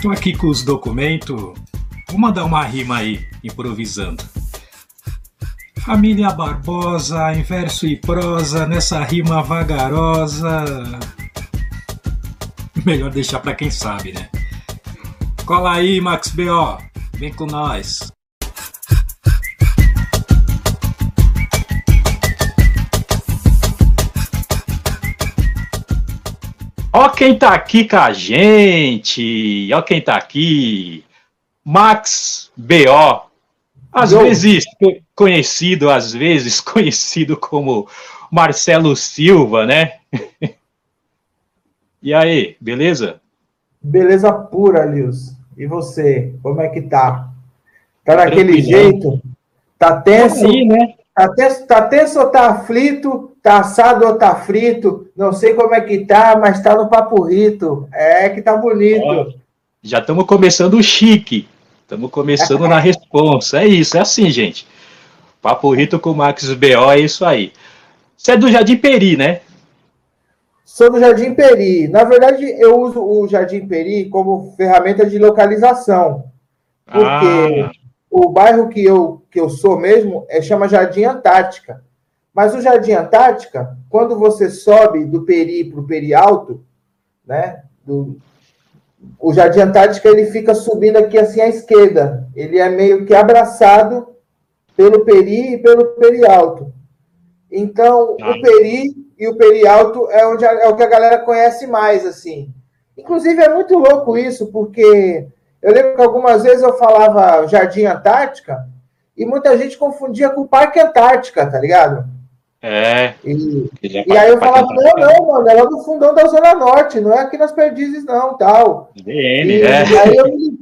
Tô aqui com os documentos. Vou mandar uma rima aí, improvisando. Família Barbosa, em verso e prosa, nessa rima vagarosa. Melhor deixar pra quem sabe, né? Cola aí, Max B.O. Vem com nós. Ó quem tá aqui com a gente! Ó quem tá aqui! Max B.O. Às Yo. vezes conhecido, às vezes conhecido como Marcelo Silva, né? e aí, beleza? Beleza pura, Lius. E você, como é que tá? Tá daquele jeito? Tá tenso? Aí, né? Tá tenso, tá tenso ou tá aflito? Tá assado ou tá frito? Não sei como é que tá, mas tá no papo rito. É que tá bonito. Ó, já estamos começando o chique. Estamos começando na responsa. É isso, é assim, gente. Papo rito com o Max B.O. é isso aí. Você é do Jardim Peri, né? Sou do Jardim Peri. Na verdade, eu uso o Jardim Peri como ferramenta de localização. Porque ah. O bairro que eu, que eu sou mesmo é, chama Jardim Antártica. Mas o Jardim Antártica, quando você sobe do Peri para o Peri Alto, né, do, o Jardim Antártica ele fica subindo aqui assim à esquerda. Ele é meio que abraçado pelo Peri e pelo Peri Alto. Então, ah. o Peri e o Peri Alto é, onde é o que a galera conhece mais, assim. Inclusive, é muito louco isso, porque eu lembro que algumas vezes eu falava Jardim Antártica e muita gente confundia com o Parque Antártica, tá ligado? É. E, e aí eu falava, não, não, mano, é lá no fundão da Zona Norte, não é aqui nas Perdizes, não, tal. DN, e, é. aí, eu me,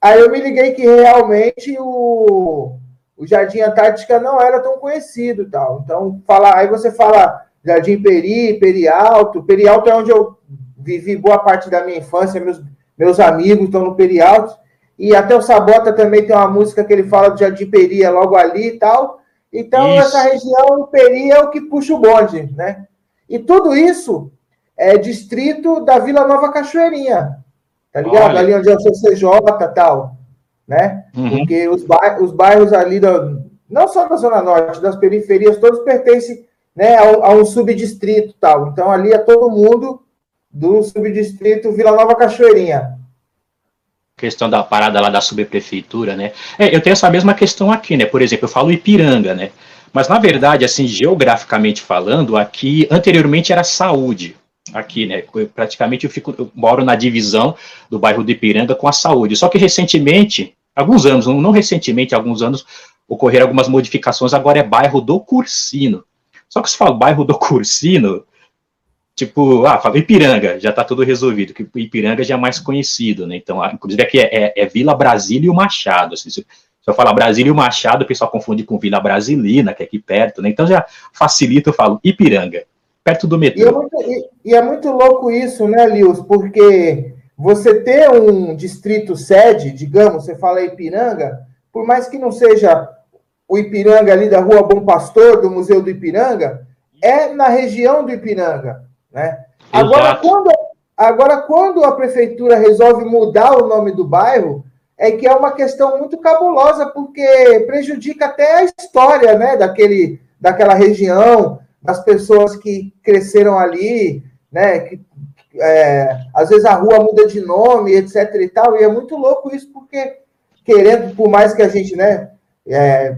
aí eu me liguei que realmente o, o Jardim Antártica não era tão conhecido tal. Então, fala, aí você fala Jardim Peri, Peri Alto. Peri Alto é onde eu vivi boa parte da minha infância, meus, meus amigos estão no Peri Alto. E até o Sabota também tem uma música que ele fala do Jardim Peri, é logo ali e tal. Então, isso. essa região, o Peri é o que puxa o bonde, né? E tudo isso é distrito da Vila Nova Cachoeirinha, tá ligado? Olha. Ali onde é o CCJ e tal, né? Uhum. Porque os, bairros, os bairros ali, da, não só da Zona Norte, das periferias, todos pertencem né, a, a um subdistrito tal. Então, ali é todo mundo do subdistrito Vila Nova Cachoeirinha questão da parada lá da subprefeitura, né? É, eu tenho essa mesma questão aqui, né? Por exemplo, eu falo Ipiranga, né? Mas na verdade, assim, geograficamente falando, aqui anteriormente era saúde. Aqui, né? Eu, praticamente eu fico, eu moro na divisão do bairro do Ipiranga com a saúde. Só que recentemente, alguns anos, não recentemente, alguns anos, ocorreram algumas modificações. Agora é bairro do Cursino. Só que se fala bairro do Cursino, tipo, ah, Ipiranga, já está tudo resolvido, que Ipiranga já é mais conhecido, né? Então, inclusive aqui é, é, é Vila Brasília e o Machado. Assim, se, eu falar Brasília e o Machado, o pessoal confunde com Vila Brasilina, que é aqui perto, né? Então já facilita, eu falo Ipiranga, perto do metrô. E é muito, e, e é muito louco isso, né, Lius? Porque você ter um distrito sede, digamos, você fala Ipiranga, por mais que não seja o Ipiranga ali da Rua Bom Pastor, do Museu do Ipiranga, é na região do Ipiranga. Né? Agora, quando, agora, quando a prefeitura resolve mudar o nome do bairro, é que é uma questão muito cabulosa, porque prejudica até a história né, daquele, daquela região, das pessoas que cresceram ali, né, que, é, às vezes a rua muda de nome, etc. e tal, e é muito louco isso, porque querendo, por mais que a gente, né, é,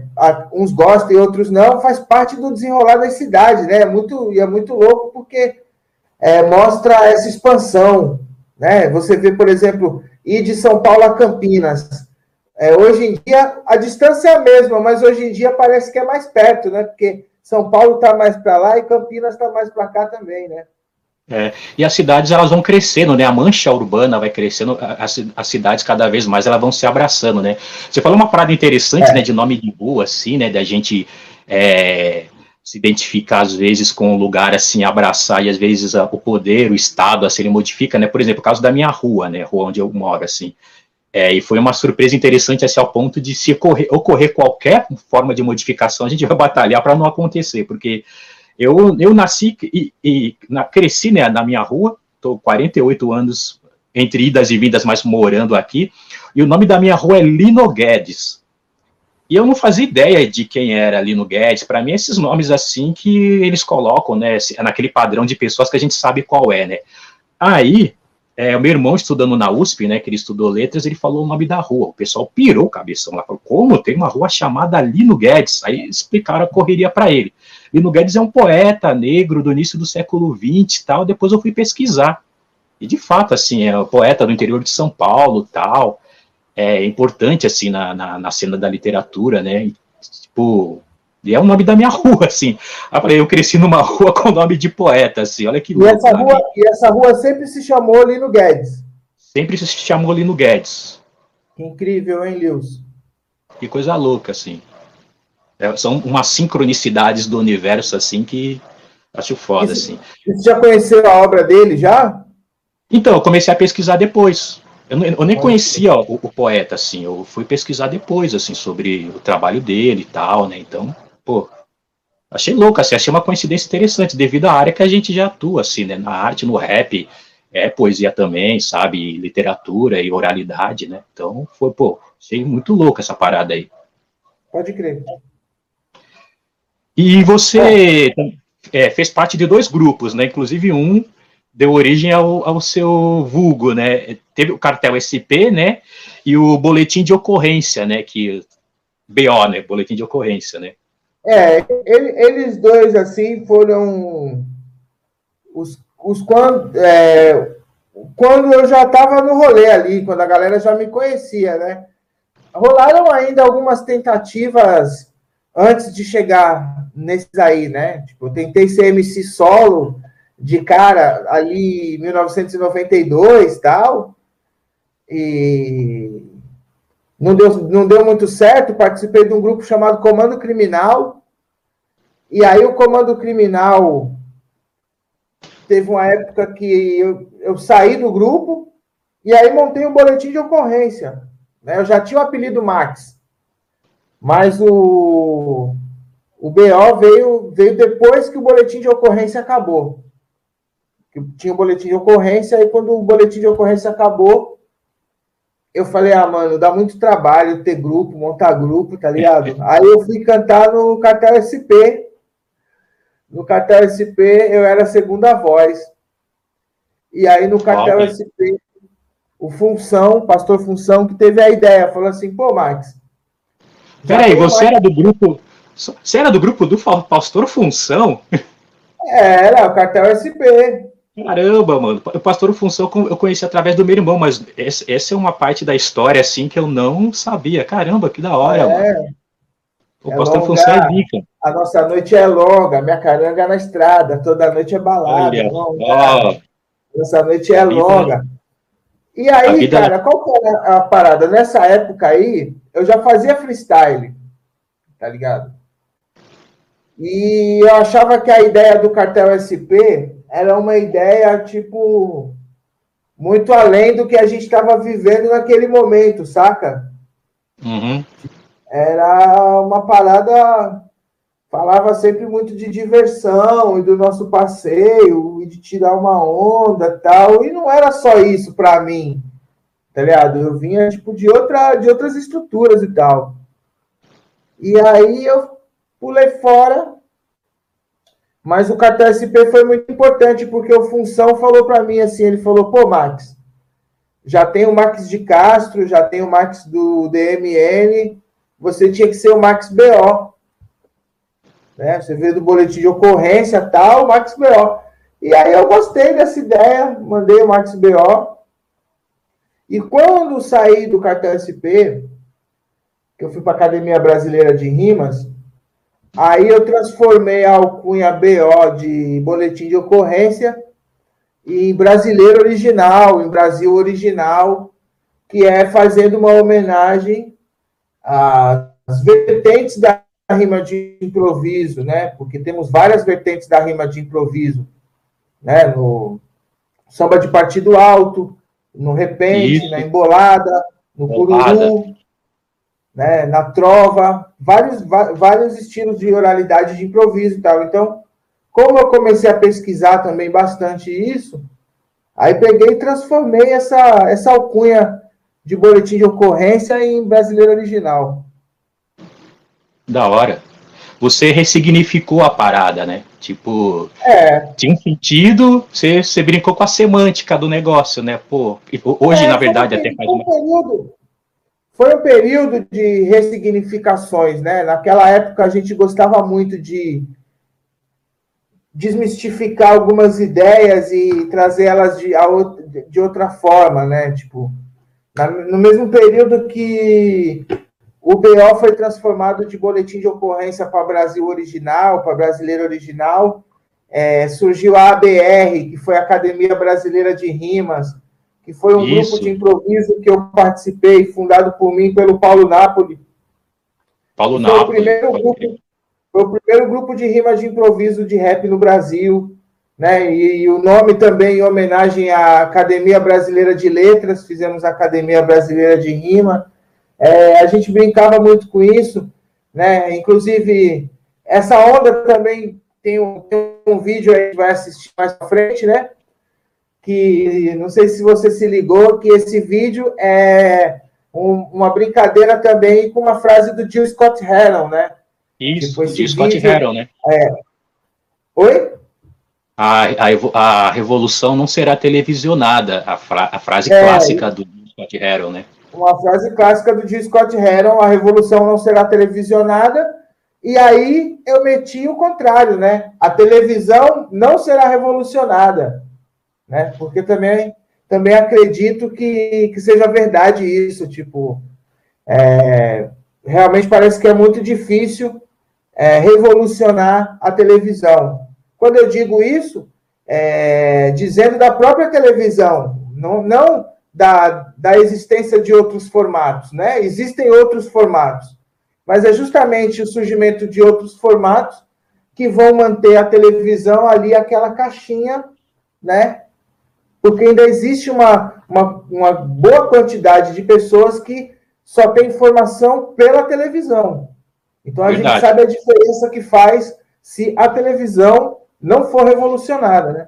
uns gostem e outros não, faz parte do desenrolar das cidades, né? É muito, e é muito louco porque é, mostra essa expansão. Né? Você vê, por exemplo, ir de São Paulo a Campinas. É, hoje em dia, a distância é a mesma, mas hoje em dia parece que é mais perto, né? Porque São Paulo está mais para lá e Campinas está mais para cá também, né? É, e as cidades elas vão crescendo, né? A mancha urbana vai crescendo, as, as, cidades cada vez mais elas vão se abraçando, né? Você falou uma parada interessante, é. né? De nome de rua, assim, né? Da gente é, se identificar às vezes com o lugar assim, abraçar e às vezes a, o poder, o estado assim ele modifica, né? Por exemplo, o caso da minha rua, né? Rua onde eu moro assim. É, e foi uma surpresa interessante assim, ao ponto de se ocorrer, ocorrer qualquer forma de modificação, a gente vai batalhar para não acontecer, porque eu, eu nasci e, e na, cresci né, na minha rua, estou 48 anos entre idas e vindas, mas morando aqui. E o nome da minha rua é Lino Guedes. E eu não fazia ideia de quem era Lino Guedes. Para mim, esses nomes assim que eles colocam, né, naquele padrão de pessoas que a gente sabe qual é, né. Aí, é, o meu irmão estudando na USP, né, que ele estudou letras, ele falou o nome da rua. O pessoal pirou o cabeção lá, falou, como? Tem uma rua chamada Lino Guedes. Aí explicaram a correria para ele. Lino Guedes é um poeta negro do início do século XX tal. Depois eu fui pesquisar. E de fato, assim, é um poeta do interior de São Paulo tal. É importante, assim, na, na, na cena da literatura, né? E, tipo, e é o nome da minha rua, assim. Eu falei, eu cresci numa rua com o nome de poeta, assim, olha que e louco, essa rua E essa rua sempre se chamou Lino Guedes? Sempre se chamou Lino Guedes. Que incrível, hein, Lewis? Que coisa louca, assim. É, são umas sincronicidades do universo, assim, que acho foda, assim. Você já conheceu a obra dele, já? Então, eu comecei a pesquisar depois. Eu, eu nem conhecia o, o, poeta, assim, eu fui pesquisar depois, assim, sobre o trabalho dele e tal, né, então pô, achei louco, assim, achei uma coincidência interessante, devido à área que a gente já atua, assim, né, na arte, no rap, é poesia também, sabe, literatura e oralidade, né, então foi, pô, achei muito louco essa parada aí. Pode crer. E você é, fez parte de dois grupos, né, inclusive um deu origem ao, ao seu vulgo, né, teve o cartel SP, né, e o boletim de ocorrência, né, que BO, né, boletim de ocorrência, né. É, ele, eles dois, assim, foram os, os quando, é, quando eu já estava no rolê ali, quando a galera já me conhecia, né? Rolaram ainda algumas tentativas antes de chegar nesses aí, né? Tipo, eu tentei ser MC solo de cara ali em 1992 tal, e não deu, não deu muito certo, participei de um grupo chamado Comando Criminal, e aí o Comando Criminal teve uma época que eu, eu saí do grupo, e aí montei um boletim de ocorrência. Né? Eu já tinha o apelido Max, mas o, o BO veio, veio depois que o boletim de ocorrência acabou. Que tinha o boletim de ocorrência, e quando o boletim de ocorrência acabou, eu falei, ah, mano, dá muito trabalho ter grupo, montar grupo, tá ligado? Aí eu fui cantar no Cartel SP. No Cartel SP eu era a segunda voz. E aí no Cartel oh, SP, o Função, pastor Função, que teve a ideia, falou assim, pô, Max. Peraí, você mais... era do grupo. Você era do grupo do pastor Função? Era, o Cartel SP. Caramba, mano. O Pastor Função eu conheci através do meu irmão, mas essa é uma parte da história, assim, que eu não sabia. Caramba, que da hora, é. mano. O é Pastor longa, Função é bica. A nossa noite é longa, minha caranga na estrada, toda noite é balada. Olha. Nossa noite é longa. E aí, cara, qual que era a parada? Nessa época aí, eu já fazia freestyle, tá ligado? E eu achava que a ideia do cartel SP era uma ideia, tipo, muito além do que a gente estava vivendo naquele momento, saca? Uhum. Era uma parada. Falava sempre muito de diversão e do nosso passeio e de tirar uma onda tal. E não era só isso para mim, tá ligado? Eu vinha, tipo, de, outra, de outras estruturas e tal. E aí eu pulei fora mas o cartão SP foi muito importante, porque o Função falou para mim assim, ele falou, pô, Max, já tem o Max de Castro, já tem o Max do DMN, você tinha que ser o Max BO. Né? Você veio do boletim de ocorrência tal, Max BO. E aí eu gostei dessa ideia, mandei o Max BO. E quando saí do cartão SP, que eu fui para a Academia Brasileira de Rimas, Aí eu transformei a alcunha BO de boletim de ocorrência em brasileiro original, em Brasil original, que é fazendo uma homenagem às vertentes da rima de improviso, né? Porque temos várias vertentes da rima de improviso, né? No samba de partido alto, no repente, Isso. na embolada, no cururu, né? Na trova, vários, vários estilos de oralidade de improviso e tal. Então, como eu comecei a pesquisar também bastante isso, Aí peguei e transformei essa, essa alcunha de boletim de ocorrência em brasileiro original. Da hora. Você ressignificou a parada, né? Tipo, é. tinha um sentido, você, você brincou com a semântica do negócio, né? Pô, hoje, é, na verdade, até faz uma. Período, foi um período de ressignificações, né? Naquela época a gente gostava muito de desmistificar algumas ideias e trazer elas de, de outra forma, né? Tipo, no mesmo período que o BO foi transformado de boletim de ocorrência para Brasil Original, para Brasileiro Original, é, surgiu a ABR, que foi a Academia Brasileira de Rimas, que foi um Isso. grupo de improviso que eu participei, fundado por mim pelo Paulo Napoli. Paulo Napoli. Foi o primeiro grupo foi o primeiro grupo de rimas de improviso de rap no Brasil, né? E, e, o nome também em homenagem à Academia Brasileira de Letras, fizemos a Academia Brasileira de Rima. É, a gente brincava muito com isso, né? Inclusive, essa onda também tem um, tem um vídeo aí que vai assistir mais pra frente, né? Que não sei se você se ligou, que esse vídeo é um, uma brincadeira também com uma frase do Jill Scott Heron, né? Isso, de Scott Harrell, né? É. Oi? A, a, a, revolução não será televisionada, a, fra, a frase é, clássica do Scott Harrell, né? Uma frase clássica do G. Scott Harrell, a revolução não será televisionada, e aí eu meti o contrário, né? A televisão não será revolucionada, né? Porque também, também acredito que, que seja verdade isso, tipo, é, realmente parece que é muito difícil é, revolucionar a televisão. Quando eu digo isso, é, dizendo da própria televisão, não, não da, da existência de outros formatos, né? Existem outros formatos, mas é justamente o surgimento de outros formatos que vão manter a televisão ali aquela caixinha, né? Porque ainda existe uma, uma, uma boa quantidade de pessoas que só tem informação pela televisão. Então a Verdade. gente sabe a diferença que faz se a televisão não for revolucionada, né?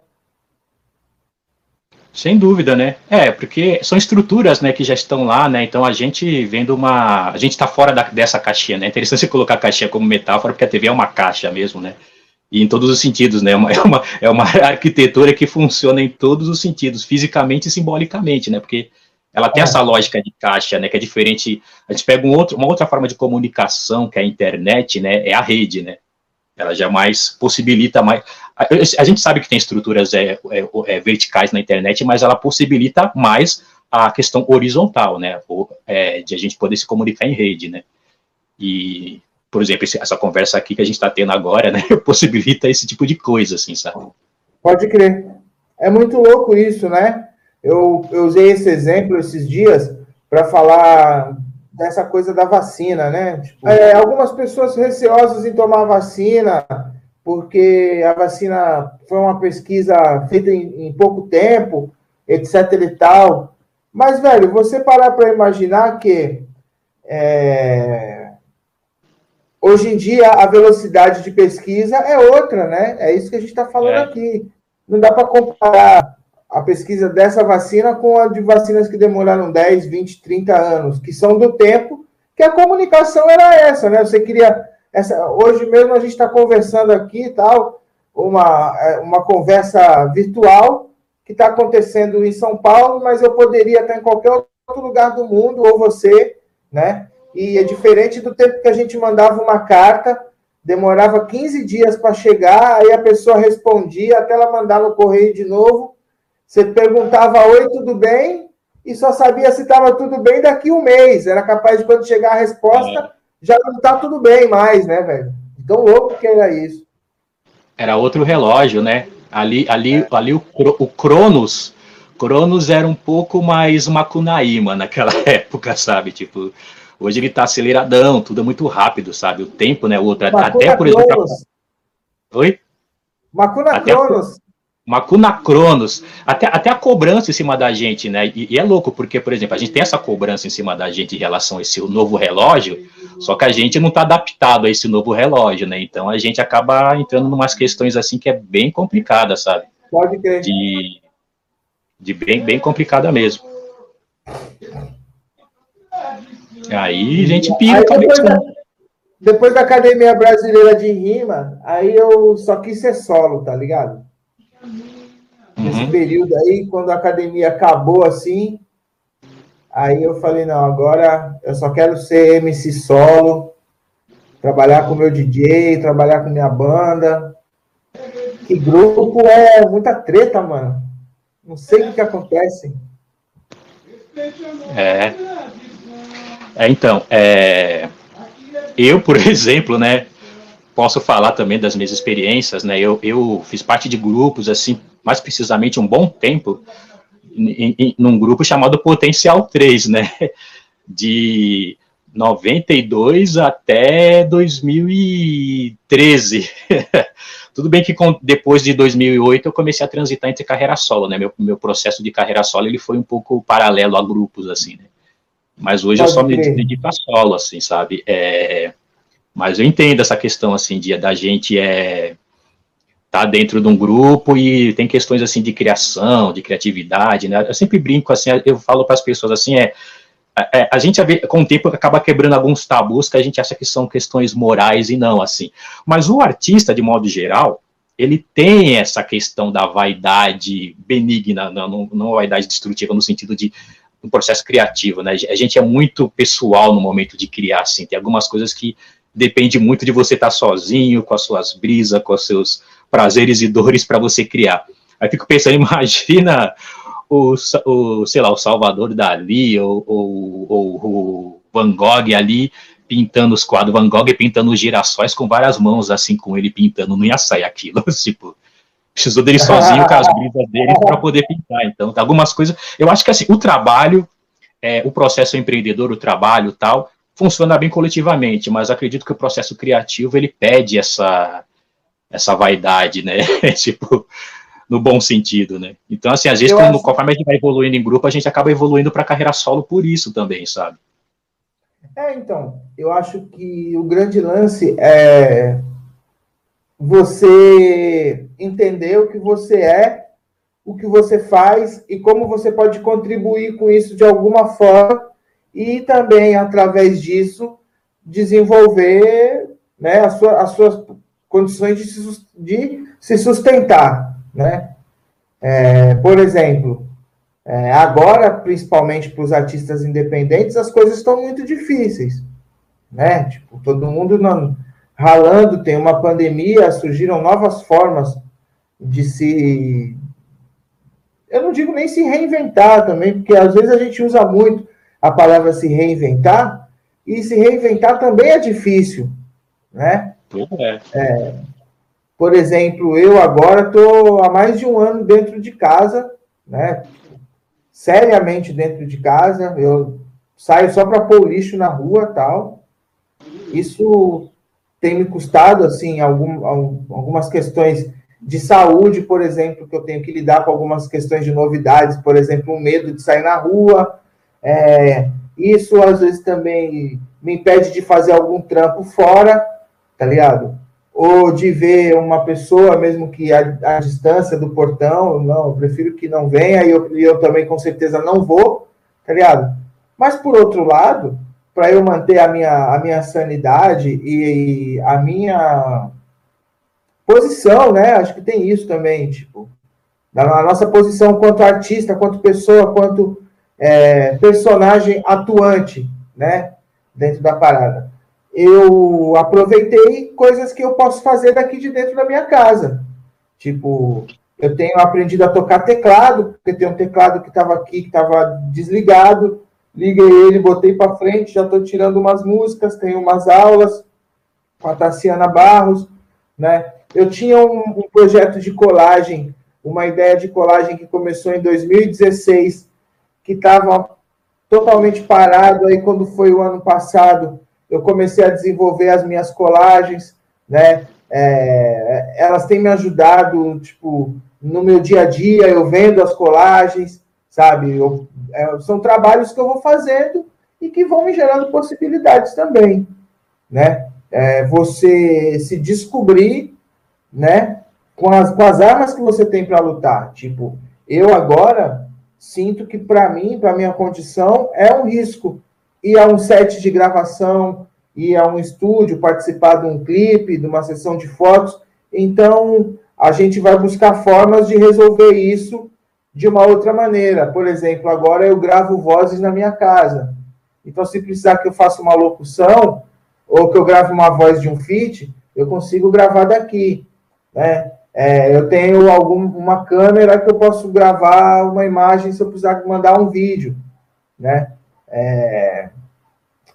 Sem dúvida, né? É, porque são estruturas, né, que já estão lá, né? Então a gente vendo uma, a gente está fora da, dessa caixinha, né? É interessante você colocar a caixinha como metáfora, porque a TV é uma caixa mesmo, né? E em todos os sentidos, né? É uma, é uma, é uma arquitetura que funciona em todos os sentidos, fisicamente e simbolicamente, né? Porque ela tem é. essa lógica de caixa, né, que é diferente. A gente pega um outro, uma outra forma de comunicação, que é a internet, né, é a rede, né. Ela jamais possibilita mais. A, a gente sabe que tem estruturas é, é, é, verticais na internet, mas ela possibilita mais a questão horizontal, né, é, de a gente poder se comunicar em rede, né. E, por exemplo, essa conversa aqui que a gente está tendo agora, né, possibilita esse tipo de coisa, assim, sabe? Pode crer. É muito louco isso, né? Eu, eu usei esse exemplo esses dias para falar dessa coisa da vacina, né? Tipo, é, algumas pessoas receosas em tomar vacina, porque a vacina foi uma pesquisa feita em, em pouco tempo, etc e tal. Mas, velho, você parar para imaginar que é, hoje em dia a velocidade de pesquisa é outra, né? É isso que a gente está falando é. aqui. Não dá para comparar a pesquisa dessa vacina com a de vacinas que demoraram 10, 20, 30 anos, que são do tempo que a comunicação era essa, né? Você queria. Essa, hoje mesmo a gente está conversando aqui e tal, uma, é, uma conversa virtual que está acontecendo em São Paulo, mas eu poderia estar em qualquer outro lugar do mundo, ou você, né? E é diferente do tempo que a gente mandava uma carta, demorava 15 dias para chegar, aí a pessoa respondia até ela mandar no correio de novo você perguntava oi, tudo bem? E só sabia se estava tudo bem daqui um mês. Era capaz de quando chegar a resposta, é. já não está tudo bem mais, né, velho? Tão louco que era isso. Era outro relógio, né? Ali, ali, é. ali o, o Cronos, Cronos era um pouco mais Macunaíma naquela época, sabe? Tipo, hoje ele tá aceleradão, tudo é muito rápido, sabe? O tempo, né? O outro, até por exemplo. Cronos. Oi? Macuna Cronos. Macuna Cronos, até, até a cobrança em cima da gente, né? E, e, é louco, porque, por exemplo, a gente tem essa cobrança em cima da gente em relação a esse novo relógio, só que a gente não está adaptado a esse novo relógio, né? Então a gente acaba entrando em umas questões assim que é bem complicada, sabe? Pode crer. De, de bem, bem complicada mesmo. Aí a gente pira aí, depois, da, depois da Academia Brasileira de Rima, aí eu só quis ser solo, tá ligado? Uhum. Nesse período aí, quando a academia acabou assim, aí eu falei, não, agora eu só quero ser MC solo, trabalhar com meu DJ, trabalhar com minha banda. Que grupo é muita treta, mano. Não sei o que, que acontece. É. é então, é, eu, por exemplo, né, posso falar também das minhas experiências, né? Eu, eu fiz parte de grupos, assim, mais precisamente um bom tempo, em, num grupo chamado Potencial 3, né? De 92 até 2013. Tudo bem que com, depois de 2008 eu comecei a transitar entre carreira solo, né? Meu, meu processo de carreira solo ele foi um pouco paralelo a grupos, assim, né? Mas hoje Pode eu só me dedico a solo, assim, sabe? É, mas eu entendo essa questão, assim, de, da gente é, tá dentro de um grupo e tem questões, assim, de criação, de criatividade, né? Eu sempre brinco, assim, eu falo para as pessoas, assim, é, é, a gente com o tempo acaba quebrando alguns tabus que a gente acha que são questões morais e não assim. Mas o artista, de modo geral, ele tem essa questão da vaidade benigna, não, não vaidade destrutiva no sentido de um processo criativo, né? A gente é muito pessoal no momento de criar, assim. Tem algumas coisas que depende muito de você estar sozinho, com as suas brisas, com os seus prazeres e dores para você criar. Aí fico pensando, imagina o, o, sei lá, o Salvador Dali ou, ou, ou o Van Gogh ali pintando os quadros, Van Gogh pintando os girassóis com várias mãos, assim, com ele pintando, não ia sair aquilo, tipo, precisou dele sozinho com as brisas dele para poder pintar, então, algumas coisas, eu acho que, assim, o trabalho, é, o processo empreendedor, o trabalho tal, funciona bem coletivamente, mas acredito que o processo criativo, ele pede essa, essa vaidade, né, tipo, no bom sentido, né? Então, assim, às vezes, quando, acho... conforme a gente vai evoluindo em grupo, a gente acaba evoluindo para carreira solo por isso também, sabe? É, então, eu acho que o grande lance é você entender o que você é, o que você faz e como você pode contribuir com isso de alguma forma e também, através disso, desenvolver né, as, suas, as suas condições de de se sustentar né? É, por exemplo, é, agora, principalmente para os artistas independentes, as coisas estão muito difíceis, né? Tipo, todo mundo não, ralando, tem uma pandemia, surgiram novas formas de se. Eu não digo nem se reinventar também, porque às vezes a gente usa muito a palavra se reinventar, e se reinventar também é difícil, né? É. é por exemplo, eu agora estou há mais de um ano dentro de casa, né? Seriamente dentro de casa. Eu saio só para pôr lixo na rua tal. Isso tem me custado, assim, algum, algumas questões de saúde, por exemplo, que eu tenho que lidar com algumas questões de novidades, por exemplo, o medo de sair na rua. É, isso às vezes também me impede de fazer algum trampo fora, tá ligado? ou de ver uma pessoa, mesmo que a, a distância do portão, não, eu prefiro que não venha, e eu, eu também com certeza não vou, tá ligado? Mas por outro lado, para eu manter a minha, a minha sanidade e, e a minha posição, né? Acho que tem isso também, tipo, na nossa posição quanto artista, quanto pessoa, quanto é, personagem atuante, né? Dentro da parada eu aproveitei coisas que eu posso fazer daqui de dentro da minha casa. Tipo, eu tenho aprendido a tocar teclado, porque tem um teclado que estava aqui, que estava desligado. Liguei ele, botei para frente, já estou tirando umas músicas, tenho umas aulas com a Tassiana Barros, né? Eu tinha um, um projeto de colagem, uma ideia de colagem que começou em 2016, que estava totalmente parado aí quando foi o ano passado eu comecei a desenvolver as minhas colagens, né? É, elas têm me ajudado, tipo, no meu dia a dia, eu vendo as colagens, sabe? Eu, é, são trabalhos que eu vou fazendo e que vão me gerando possibilidades também, né? É, você se descobrir, né? Com as, com as armas que você tem para lutar. Tipo, eu agora, sinto que para mim, para minha condição, é um risco ir a um set de gravação, ir a um estúdio, participar de um clipe, de uma sessão de fotos. Então, a gente vai buscar formas de resolver isso de uma outra maneira. Por exemplo, agora eu gravo vozes na minha casa. Então, se precisar que eu faça uma locução ou que eu grave uma voz de um feat, eu consigo gravar daqui. Né? É, eu tenho algum, uma câmera que eu posso gravar uma imagem se eu precisar mandar um vídeo. Né?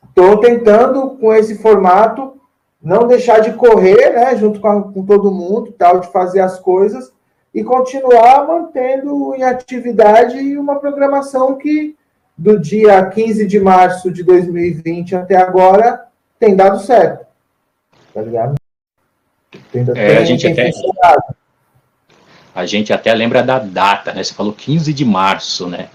Estou é, tentando, com esse formato, não deixar de correr, né, junto com, a, com todo mundo, tal, de fazer as coisas, e continuar mantendo em atividade uma programação que, do dia 15 de março de 2020 até agora, tem dado certo. Tá ligado? É, tem, a, gente até, a gente até lembra da data, né? Você falou 15 de março, né?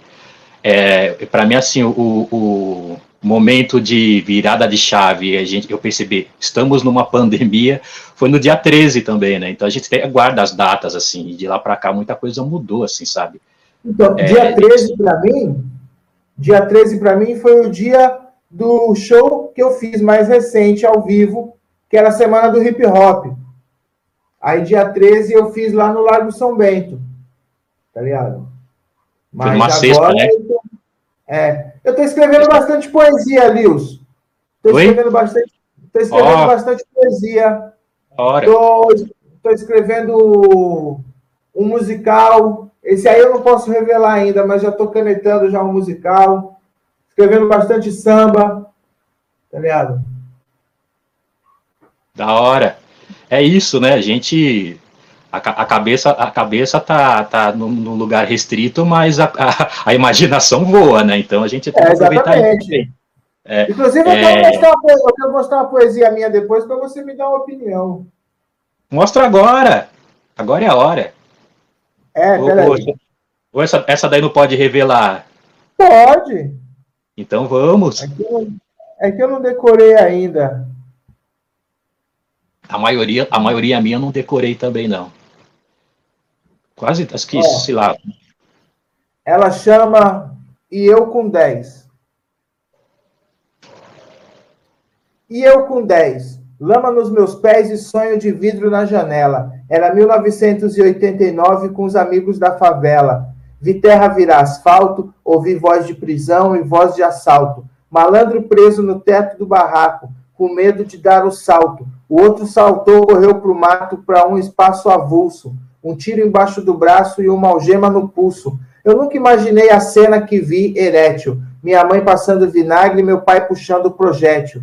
É, Para mim, assim, o, o momento de virada de chave, a gente, eu percebi, estamos numa pandemia, foi no dia 13 também, né? Então a gente guarda as datas, assim, e de lá para cá muita coisa mudou, assim, sabe? Então, é, dia 13 para mim, dia 13 para mim foi o dia do show que eu fiz mais recente ao vivo, que era a semana do hip hop. Aí dia 13 eu fiz lá no Largo São Bento. Tá ligado? Mas foi uma agora, sexta, né? Eu é, eu estou escrevendo bastante poesia, Lils. Estou escrevendo bastante, tô escrevendo oh. bastante poesia. Estou escrevendo um musical. Esse aí eu não posso revelar ainda, mas já estou canetando já um musical. Escrevendo bastante samba. Tá ligado? Da hora. É isso, né? A gente a, a, cabeça a cabeça tá, tá no, no lugar restrito, mas a, a, a, imaginação voa, né? Então a gente tem que é, aproveitar isso. É, Inclusive, eu, quero é... mostrar, eu quero mostrar uma poesia minha depois para você me dar uma opinião. Mostra agora. Agora é a hora. É, peraí. Ou essa, essa daí não pode revelar? Pode. Então vamos. É que eu, é que eu não decorei ainda. A maioria, a maioria minha não decorei também, não. Quase, acho que, sei lá. Ela chama E Eu com 10. E eu com 10. Lama nos meus pés e sonho de vidro na janela. Era 1989 com os amigos da favela. Vi terra virar asfalto, ouvi voz de prisão e voz de assalto. Malandro preso no teto do barraco, com medo de dar o salto. O outro saltou, correu para o mato, para um espaço avulso um tiro embaixo do braço e uma algema no pulso. Eu nunca imaginei a cena que vi erétil. Minha mãe passando vinagre e meu pai puxando o projétil.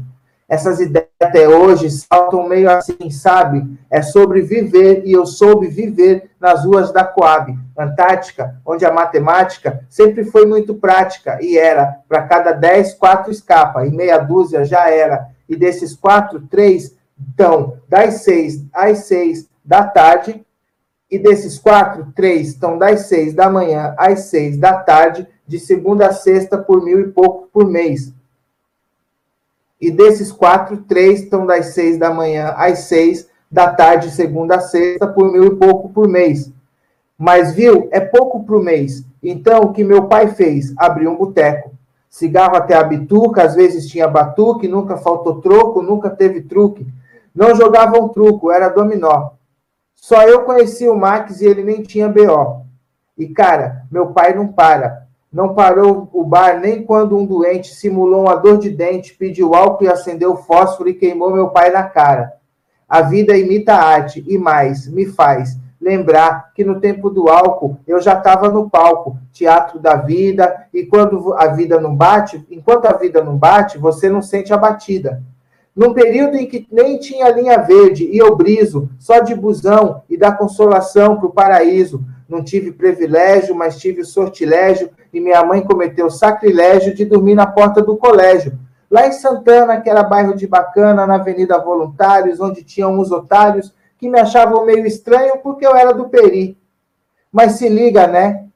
Essas ideias até hoje saltam meio assim, sabe? É sobre viver e eu soube viver nas ruas da Coab, Antártica, onde a matemática sempre foi muito prática e era, para cada dez, quatro escapa e meia dúzia já era. E desses quatro, três, então, das seis às seis da tarde, e desses quatro, três estão das seis da manhã às seis da tarde, de segunda a sexta, por mil e pouco por mês. E desses quatro, três estão das seis da manhã às seis da tarde, segunda a sexta, por mil e pouco por mês. Mas viu, é pouco por mês. Então, o que meu pai fez? Abriu um boteco. Cigarro até a bituca, às vezes tinha batuque, nunca faltou troco, nunca teve truque. Não jogavam truco, era dominó. Só eu conheci o Max e ele nem tinha BO. E, cara, meu pai não para. Não parou o bar nem quando um doente simulou uma dor de dente, pediu álcool e acendeu fósforo e queimou meu pai na cara. A vida imita a arte e mais, me faz lembrar que no tempo do álcool eu já estava no palco, teatro da vida, e quando a vida não bate, enquanto a vida não bate, você não sente a batida num período em que nem tinha linha verde, e eu briso, só de busão e da consolação para o paraíso. Não tive privilégio, mas tive sortilégio, e minha mãe cometeu sacrilégio de dormir na porta do colégio. Lá em Santana, que era bairro de bacana, na Avenida Voluntários, onde tinham uns otários que me achavam meio estranho porque eu era do Peri. Mas se liga, né?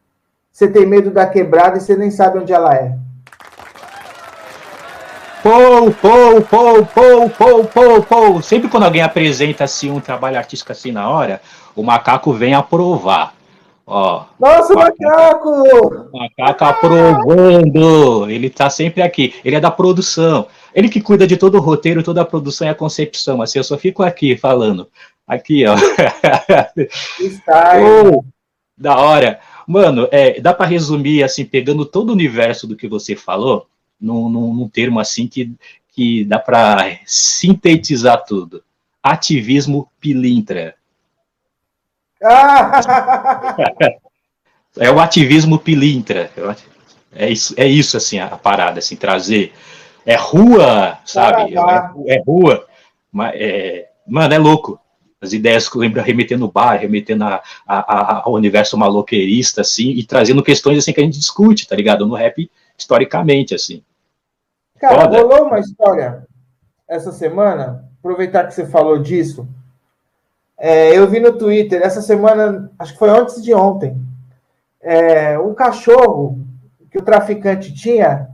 Você tem medo da quebrada e você nem sabe onde ela é. Pou, pou, pou, pou, pou, pou, pou. Sempre quando alguém apresenta assim um trabalho artístico assim na hora, o macaco vem aprovar. Ó, Nossa, macaco! O macaco aprovando. Ele tá sempre aqui. Ele é da produção. Ele que cuida de todo o roteiro, toda a produção e a concepção. Assim, eu só fico aqui falando. Aqui, ó. Está. Oh, da hora. Mano, é, dá para resumir, assim, pegando todo o universo do que você falou, num, num, num termo assim que, que dá para sintetizar tudo. Ativismo pilintra. é o ativismo pilintra. É isso, é isso assim, a parada, assim, trazer. É rua, sabe? É, é, rua. Mas, é, mano, é louco. As ideias que lembra remetendo bar, remetendo a, a, a, ao universo maloqueirista, assim, e trazendo questões assim que a gente discute, tá ligado? No rap, historicamente, assim. Cara, Foda. rolou uma história essa semana, aproveitar que você falou disso. É, eu vi no Twitter, essa semana, acho que foi antes de ontem, é, um cachorro que o traficante tinha,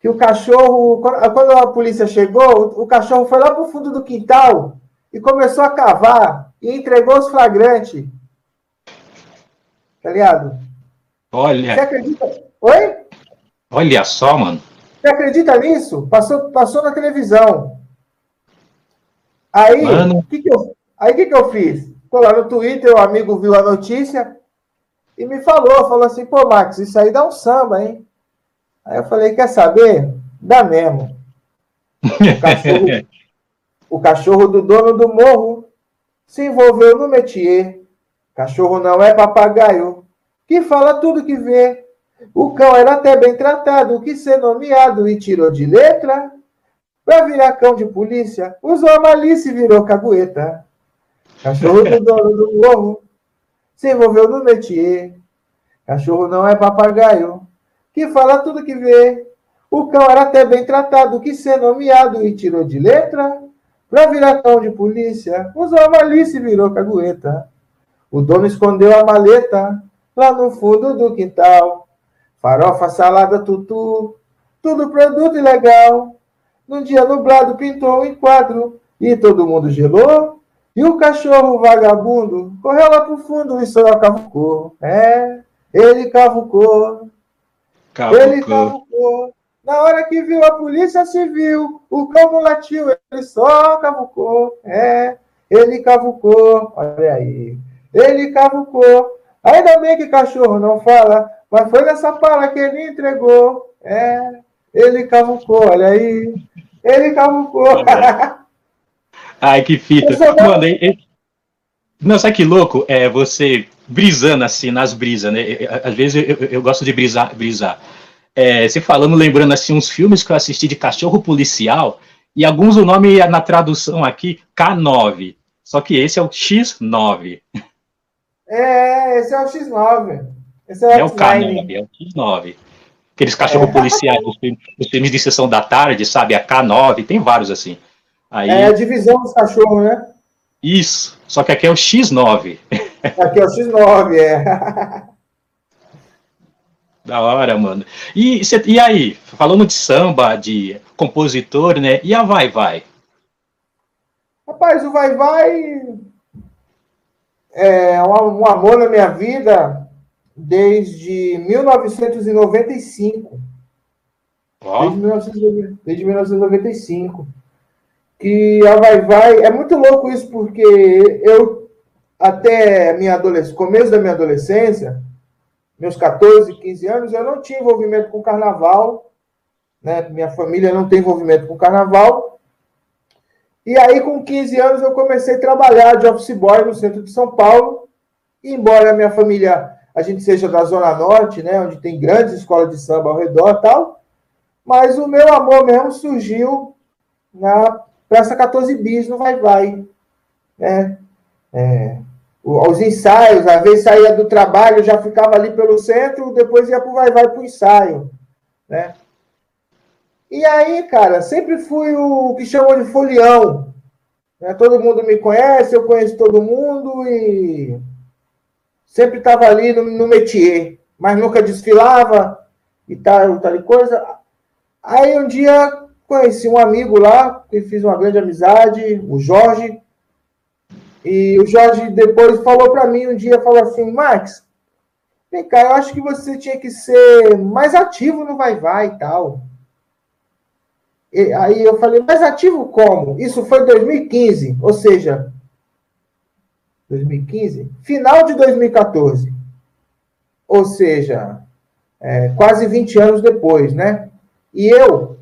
que o cachorro, quando a polícia chegou, o cachorro foi lá para o fundo do quintal e começou a cavar e entregou os flagrantes. Tá ligado? Olha. Você acredita? Oi? Olha só, mano. Você acredita nisso? Passou, passou na televisão. Aí, o que, que eu, Aí que, que eu fiz? Tô lá no Twitter, o amigo viu a notícia e me falou, falou assim, pô, Max, isso aí dá um samba, hein? Aí eu falei, quer saber? Dá mesmo. O cachorro, o cachorro do dono do morro se envolveu no métier. Cachorro não é papagaio, que fala tudo que vê. O cão era até bem tratado, que ser nomeado e tirou de letra. Pra virar cão de polícia, usou a malícia e virou cagueta. Cachorro do dono do morro se envolveu no métier. Cachorro não é papagaio, que fala tudo que vê. O cão era até bem tratado, que ser nomeado e tirou de letra. Pra virar cão de polícia, usou a malícia e virou cagueta. O dono escondeu a maleta lá no fundo do quintal. Farofa, salada, tutu, tudo produto ilegal. Num dia nublado pintou um enquadro e todo mundo gelou. E o cachorro vagabundo correu lá pro fundo e só cavucou. É, ele cavucou. cavucou. Ele cavucou. Na hora que viu a polícia civil, o cão latiu, ele só cavucou. É, ele cavucou. Olha aí. Ele cavucou. Ainda bem que cachorro não fala, mas foi nessa pala que ele entregou. É, ele cavucou. Olha aí. Ele cavucou. Ai, que fita. Mano, é, não, sabe que louco? É você brisando assim nas brisas, né? Às vezes eu, eu, eu gosto de brisar. brisar. É, você falando, lembrando assim, uns filmes que eu assisti de cachorro policial, e alguns o nome na tradução aqui, K9. Só que esse é o X9. É, esse é o X9. Esse é, é o K9, é o X9. Aqueles cachorro é. policiais dos filmes, filmes de sessão da tarde, sabe? A K9, tem vários assim. Aí... É a divisão dos cachorros, né? Isso, só que aqui é o X9. Aqui é o X9, é. Da hora, mano. E, e aí, falando de samba, de compositor, né? E a Vai Vai? Rapaz, o Vai Vai é um, um amor na minha vida desde 1995. Oh. Desde, 1995. desde 1995 que a Vai Vai. É muito louco isso, porque eu, até minha adolescência, começo da minha adolescência, meus 14, 15 anos, eu não tinha envolvimento com carnaval. Né? Minha família não tem envolvimento com carnaval. E aí, com 15 anos, eu comecei a trabalhar de office boy no centro de São Paulo. E embora a minha família, a gente seja da Zona Norte, né, onde tem grandes escolas de samba ao redor tal, mas o meu amor mesmo surgiu na Praça 14 bis no Vai Vai. Né? É, os ensaios, às vezes saía do trabalho, já ficava ali pelo centro, depois ia para o Vai Vai para o ensaio. Né? E aí, cara, sempre fui o que chamam de folião. Né? Todo mundo me conhece, eu conheço todo mundo e sempre estava ali no, no métier, mas nunca desfilava e tal, tal e coisa. Aí um dia Conheci um amigo lá, que fiz uma grande amizade, o Jorge. E o Jorge depois falou para mim um dia, falou assim, Max, Vem cá, eu acho que você tinha que ser mais ativo no Vai Vai e tal. E, aí eu falei, mais ativo como? Isso foi 2015, ou seja, 2015? Final de 2014. Ou seja, é, quase 20 anos depois, né? E eu,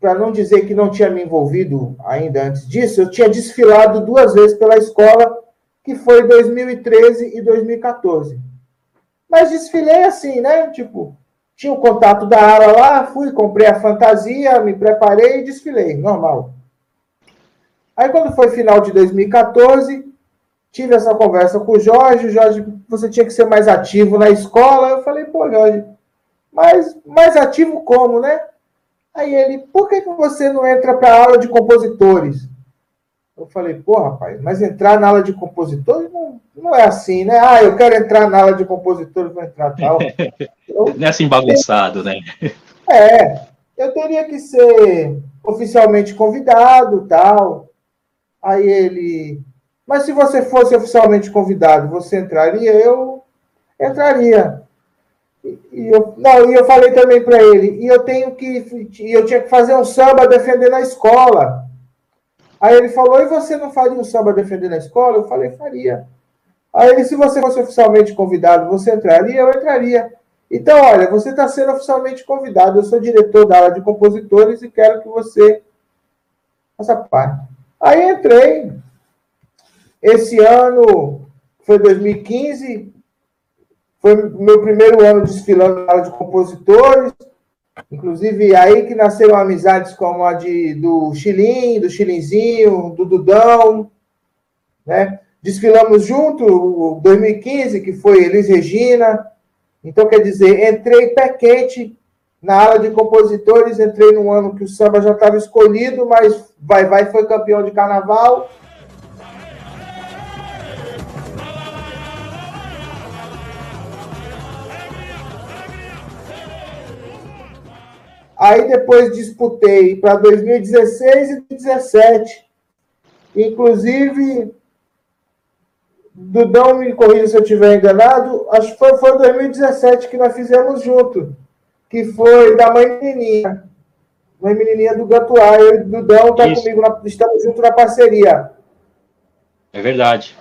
para não dizer que não tinha me envolvido ainda antes disso, eu tinha desfilado duas vezes pela escola, que foi 2013 e 2014. Mas desfilei assim, né? Tipo, tinha o contato da ala lá, fui, comprei a fantasia, me preparei e desfilei, normal. Aí quando foi final de 2014, tive essa conversa com o Jorge, Jorge, você tinha que ser mais ativo na escola. Eu falei, pô, Jorge, mas mais ativo como, né? Aí ele, por que, que você não entra para a aula de compositores? Eu falei, pô, rapaz, mas entrar na aula de compositores não, não é assim, né? Ah, eu quero entrar na aula de compositores, vou entrar tal. Eu, não é assim bagunçado, né? É, eu teria que ser oficialmente convidado, tal. Aí ele, mas se você fosse oficialmente convidado, você entraria? Eu entraria. E eu, não, e eu falei também para ele, e eu tenho que, eu tinha que fazer um samba defendendo a escola. Aí ele falou, e você não faria um samba defendendo a escola? Eu falei, faria. Aí ele, se você fosse oficialmente convidado, você entraria? Eu entraria. Então, olha, você está sendo oficialmente convidado. Eu sou diretor da aula de compositores e quero que você faça parte. Aí entrei. Esse ano foi 2015, foi meu primeiro ano desfilando na aula de compositores. Inclusive, aí que nasceram amizades como a de, do Chilim, do Chilinzinho, do Dudão. Né? Desfilamos junto, 2015, que foi Elis Regina. Então, quer dizer, entrei pé quente na aula de compositores, entrei num ano que o samba já estava escolhido, mas Vai Vai foi campeão de carnaval. Aí depois disputei para 2016 e 2017. Inclusive, Dudão me corrija se eu estiver enganado, acho que foi, foi 2017 que nós fizemos junto, que foi da Mãe Menininha. Mãe Menininha do Gatuá. E Dudão está comigo, na, estamos juntos na parceria. É verdade.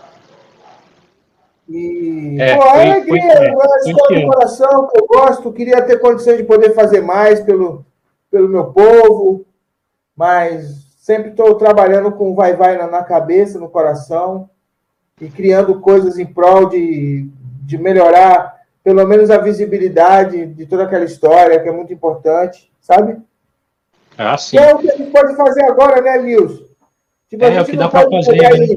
E, é, pô, foi, alegria, foi, escola do coração que eu gosto, queria ter condições de poder fazer mais pelo, pelo meu povo, mas sempre estou trabalhando com vai-vai na, na, cabeça, no coração, e criando coisas em prol de, de melhorar pelo menos a visibilidade de toda aquela história, que é muito importante, sabe? Ah, sim. Que é o que a gente pode fazer agora, né, Lils? Tipo, é, é o que dá para fazer. Né?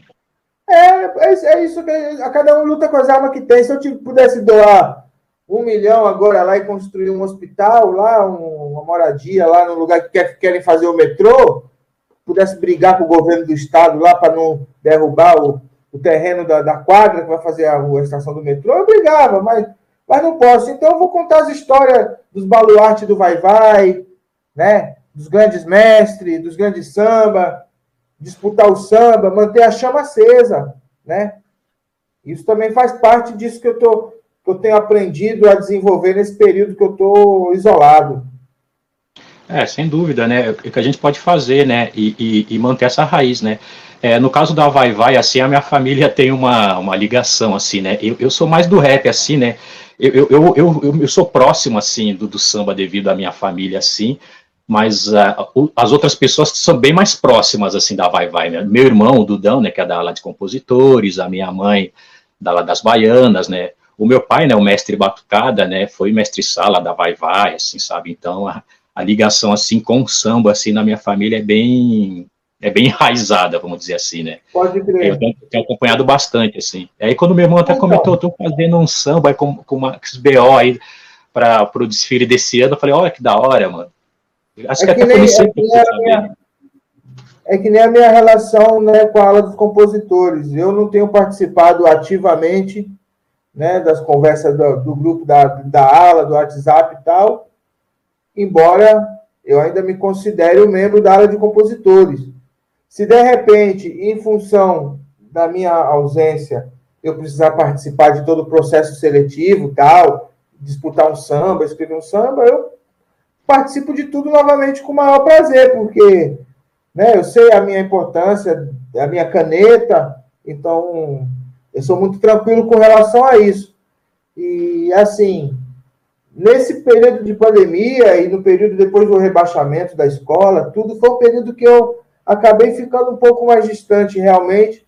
É, é, é, isso que a cada um luta com as armas que tem. Se eu te, pudesse doar um milhão agora lá e construir um hospital lá, um, moradia lá no lugar que quer, querem fazer o metrô, pudesse brigar com o governo do estado lá para não derrubar o, o terreno da, da, quadra que vai fazer a, a, estação do metrô, eu brigava, mas, mas não posso. Então eu vou contar as histórias dos baluartes do vai-vai, né? dos grandes mestres, dos grandes samba, disputar o samba, manter a chama acesa, né? Isso também faz parte disso que eu tô que eu tenho aprendido a desenvolver nesse período que eu estou isolado. É, sem dúvida, né? O que a gente pode fazer, né? E, e, e manter essa raiz, né? É, no caso da Vai Vai, assim, a minha família tem uma, uma ligação, assim, né? Eu, eu sou mais do rap, assim, né? Eu, eu, eu, eu, sou próximo, assim, do, do samba devido à minha família, assim, mas uh, as outras pessoas são bem mais próximas, assim, da Vai Vai, né? Meu irmão, o Dudão, né, que é da ala de compositores, a minha mãe, da ala das baianas, né? O meu pai, né, o mestre Batucada, né, foi mestre sala da Vai Vai, assim, sabe? Então, a, a ligação, assim, com o samba, assim, na minha família é bem, é bem enraizada, vamos dizer assim, né? Pode crer. Eu tenho, tenho acompanhado bastante, assim. Aí, quando meu irmão até então. comentou, estou fazendo um samba com, com uma BO aí para o desfile desse ano, eu falei, olha que da hora, mano. Acho é que, que até nem, é, que minha, é que nem a minha relação né, com a ala dos compositores. Eu não tenho participado ativamente né, das conversas do, do, grupo da, da ala, do WhatsApp e tal, embora eu ainda me considere um membro da ala de compositores. Se de repente, em função da minha ausência, eu precisar participar de todo o processo seletivo tal, disputar um samba, escrever um samba, eu participo de tudo novamente com o maior prazer, porque né, eu sei a minha importância, a minha caneta, então eu sou muito tranquilo com relação a isso. E assim, nesse período de pandemia e no período depois do rebaixamento da escola, tudo foi um período que eu acabei ficando um pouco mais distante realmente,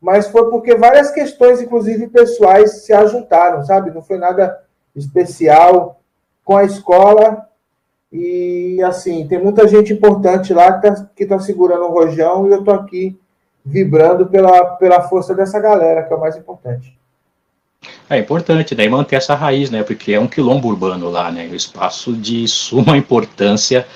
mas foi porque várias questões, inclusive pessoais, se ajuntaram, sabe? Não foi nada especial com a escola. E assim, tem muita gente importante lá que está que tá segurando o rojão e eu estou aqui vibrando pela, pela força dessa galera, que é o mais importante. É importante, né? Manter essa raiz, né? Porque é um quilombo urbano lá, né? Um espaço de suma importância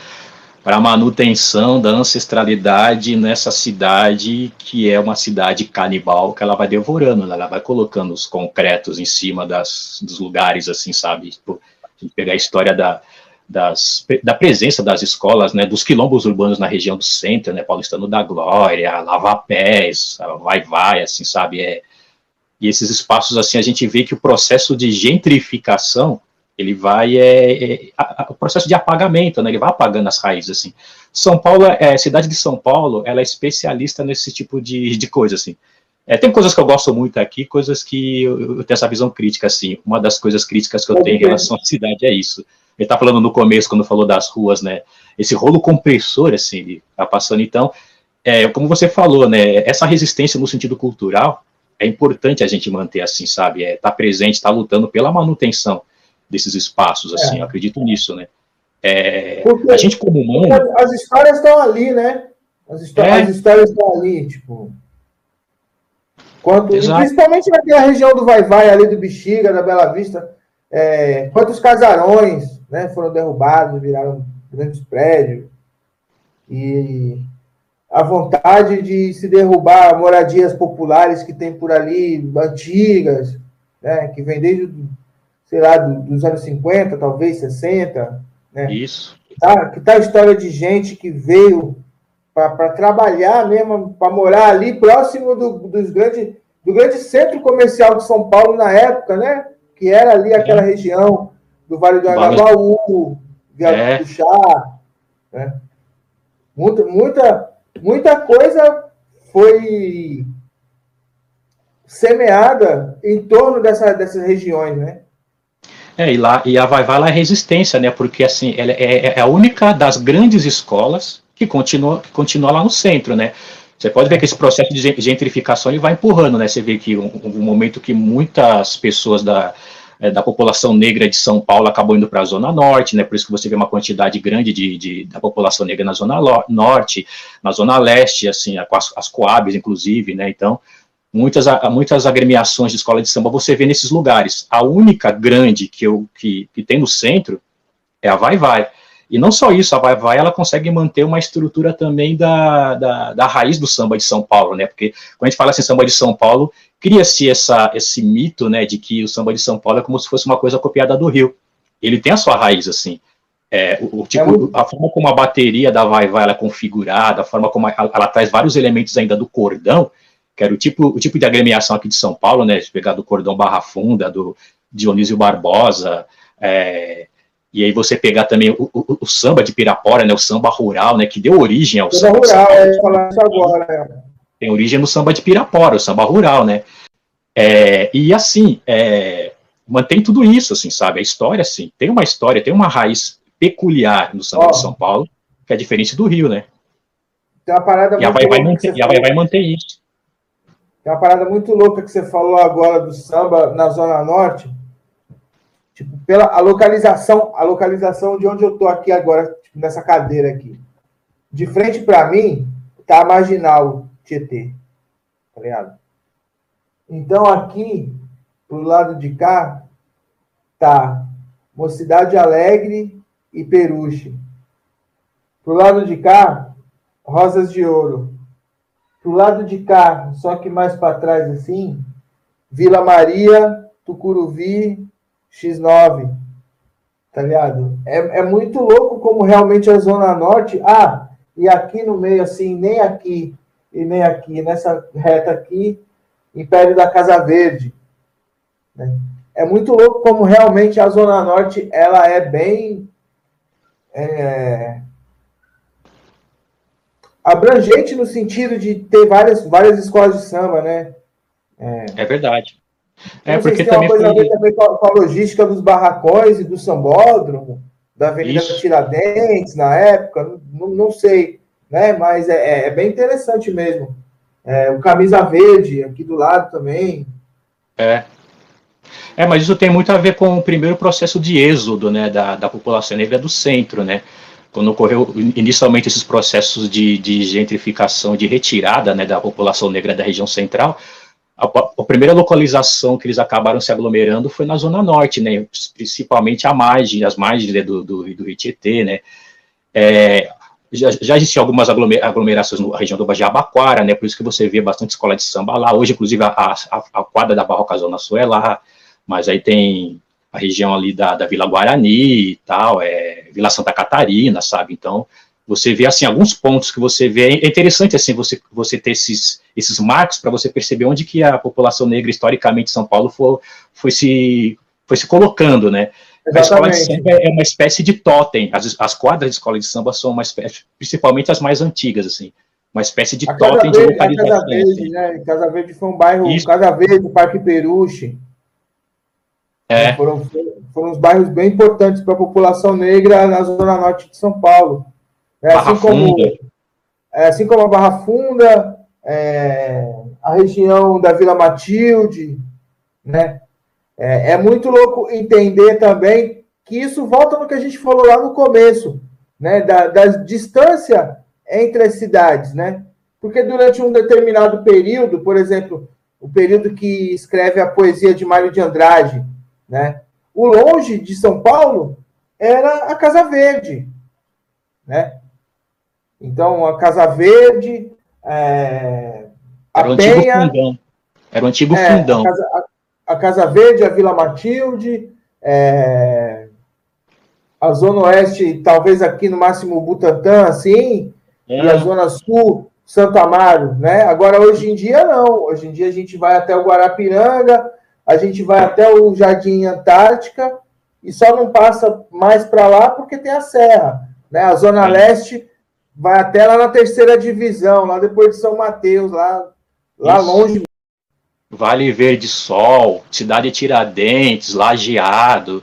para a manutenção da ancestralidade nessa cidade que é uma cidade canibal que ela vai devorando, né? ela vai colocando os concretos em cima das, dos lugares, assim, sabe? Tipo, a gente pegar a história da, das, da presença das escolas, né, dos quilombos urbanos na região do centro, né, Paulistano da Glória, Lava Pés, Vai Vai, assim, sabe, é, e esses espaços, assim, a gente vê que o processo de gentrificação, ele vai, é, é a, a, o processo de apagamento, né, ele vai apagando as raízes, assim. São Paulo, é, a cidade de São Paulo, ela é especialista nesse tipo de, de coisa, assim. É, tem coisas que eu gosto muito aqui, coisas que eu, eu, tenho essa visão crítica, assim. Uma das coisas críticas que eu tenho em relação à cidade é isso. Ele está falando no começo, quando falou das ruas, né? Esse rolo compressor, assim, está passando. Então, é, como você falou, né? Essa resistência no sentido cultural é importante a gente manter assim, sabe? É, tá presente, está lutando pela manutenção desses espaços, assim. É. Eu acredito nisso, né? É, a gente como humano... As histórias estão ali, né? As, é. as histórias estão ali, tipo... Quanto, principalmente naquela região do Vai-Vai, ali do Bexiga, da Bela Vista, é, quantos casarões né, foram derrubados, viraram grandes prédios, e a vontade de se derrubar moradias populares que tem por ali, antigas, né, que vem desde, sei lá, dos anos 50, talvez 60. Né, Isso. Tá, que tá a história de gente que veio para trabalhar mesmo, para morar ali próximo do, dos grandes, do grande centro comercial de São Paulo na época, né? Que era ali aquela é. região do Vale do Anhangabaú, Viaduto é. do Chá, né? Muita, muita, muita coisa foi semeada em torno dessa, dessas regiões, né? É, e, lá, e a Vai Vai lá é resistência, né? Porque assim, ela é, é a única das grandes escolas que continua, que continua lá no centro, né? Você pode ver que esse processo de gentrificação ele vai empurrando, né? Você vê que um, um momento que muitas pessoas da, é, da população negra de São Paulo acabou indo para a Zona Norte, né? Por isso que você vê uma quantidade grande de, de da população negra na Zona Norte, na Zona Leste, assim, as, as Coabs, inclusive, né? Então, muitas, muitas agremiações de escola de samba você vê nesses lugares. A única grande que, eu, que, que tem no centro é a Vai Vai. E não só isso, a Vai Vai ela consegue manter uma estrutura também da, da, da, raiz do samba de São Paulo, né? Porque quando a gente fala assim, samba de São Paulo, cria-se essa esse mito, né, de que o samba de São Paulo é como se fosse uma coisa copiada do Rio. Ele tem a sua raiz, assim. É, o, o tipo, é a forma como a bateria da Vai Vai ela é configurada, a forma como ela, ela, traz vários elementos ainda do cordão, que era o tipo, o tipo de agremiação aqui de São Paulo, né, de pegar do cordão Barra Funda, do Dionísio Barbosa, é, e aí você pegar também o, o, o, samba de Pirapora, né, o samba rural, né, que deu origem ao samba. Rural, é, falar isso agora. É. Tem origem no samba de Pirapora, o samba rural, né. É, e assim, é, mantém tudo isso, assim, sabe? A história, assim, tem uma história, tem uma raiz peculiar no samba oh. de São Paulo, que é diferente do Rio, né? Tem uma parada e a vai, vai manter, e a vai, vai manter isso. Tem uma parada muito louca que você falou agora do samba na Zona Norte, Tipo, pela a localização, a localização de onde eu tô aqui agora, tipo, nessa cadeira aqui. De frente para mim, tá a marginal Tietê. Tá ligado? Então aqui, pro lado de cá, tá Mocidade Alegre e Peruche. Pro lado de cá, Rosas de Ouro. Pro lado de cá, só que mais para trás assim, Vila Maria, Tucuruvi, X9, tá ligado? É, é muito louco como realmente a Zona Norte. Ah, e aqui no meio, assim, nem aqui e nem aqui, nessa reta aqui, Império da Casa Verde. Né? é muito louco como realmente a Zona Norte ela é bem é, abrangente no sentido de ter várias, várias escolas de samba, né? É, é verdade. É porque tem uma coisa foi... a ver também com a, com a, logística dos barracões e do sambódromo, da Avenida Isso. Tiradentes na época, não, não sei, né? Mas é, é, é bem interessante mesmo. É, o Camisa Verde aqui do lado também. É. É, mas isso tem muito a ver com o primeiro processo de êxodo, né, da, da população negra do centro, né? quando ocorreu inicialmente esses processos de, de gentrificação, de retirada né, da população negra da região central, a, a, primeira localização que eles acabaram se aglomerando foi na Zona Norte, né, principalmente a margem, as margens né, do, do, do Rio Tietê, né, é, já, já existiam algumas aglomerações na região do Bajabaquara, né, por isso que você vê bastante escola de samba lá, hoje, inclusive, a, a, a quadra da Barroca Zona Sul é lá, mas aí tem a região ali da, da Vila Guarani e tal, é, Vila Santa Catarina, sabe? Então, você vê, assim, alguns pontos que você vê, é interessante, assim, você, você ter esses, esses marcos para você perceber onde que a população negra, historicamente, São Paulo, foi, foi, se, foi se colocando, né? Exatamente. A escola de samba é uma espécie de totem, as, as quadras de escola de samba são uma espécie, principalmente as mais antigas, assim, uma espécie de totem de localização. Casa Verde, assim. né? Casa Verde foi um bairro, Isso. Casa Verde, Parque Peruche, é. Foram, foram os bairros bem importantes para a população negra na zona norte de São Paulo. É, assim, como, é, assim como a Barra Funda, é, a região da Vila Matilde, né? É, é, muito louco entender também que isso volta no que a gente falou lá no começo, né? Da, da distância entre as cidades, né? Porque durante um determinado período, por exemplo, o período que escreve a poesia de Mário de Andrade, né? O longe de São Paulo era a Casa Verde. Né? Então, a Casa Verde, é, a era o Penha, antigo fundão. Era o antigo é, fundão. A Casa, a, Casa, Verde, a Vila Matilde, é, a Zona Oeste, talvez aqui no máximo Butantã, assim, é. e a Zona Sul, Santo Amaro, né? Agora, hoje em dia, não. Hoje em dia, a gente vai até o Guarapiranga, a gente vai até o Jardim Antártica e só não passa mais para lá porque tem a serra. Né? A Zona Leste vai até lá na terceira divisão, lá depois de São Mateus, lá, lá longe. Vale Verde Sol, Cidade Tiradentes, Lajeado.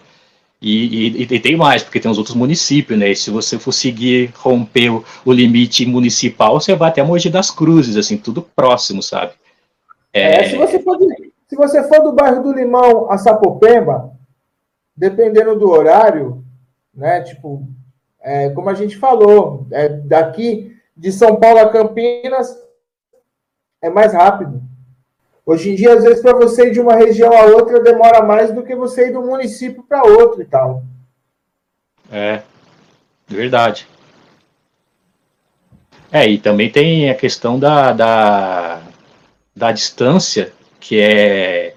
E, e, e, tem mais, porque tem os outros municípios, né? E se você for seguir, romper o, o, limite municipal, você vai até Mogi das Cruzes, assim, tudo próximo, sabe? É, é se você for se você for do bairro do Limão a Sapopemba, dependendo do horário, né? Tipo, é, como a gente falou, é, daqui de São Paulo a Campinas é mais rápido. Hoje em dia, às vezes, para você ir de uma região a outra, demora mais do que você ir de um município para outro e tal. É, verdade. É, e também tem a questão da, da, da distância que é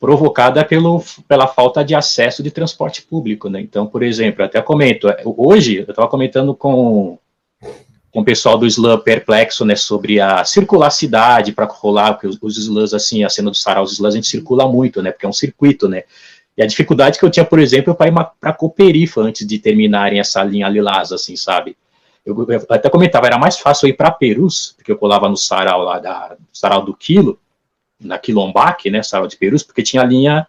provocada pelo, pela falta de acesso de transporte público, né? Então, por exemplo, até comento, hoje eu estava comentando com, com o pessoal do Slam Perplexo, né, sobre a circular cidade para rolar, porque os, os slams, assim, a cena do sarau, os slams a gente circula muito, né, porque é um circuito, né, e a dificuldade que eu tinha, por exemplo, para ir para Coperifa antes de terminarem essa linha lilás, assim, sabe? Eu, eu até comentava, era mais fácil ir para Perus, porque eu colava no sarau lá, da, sarau do Quilo, na Quilombac, né, Sarau de Perus, porque tinha a linha,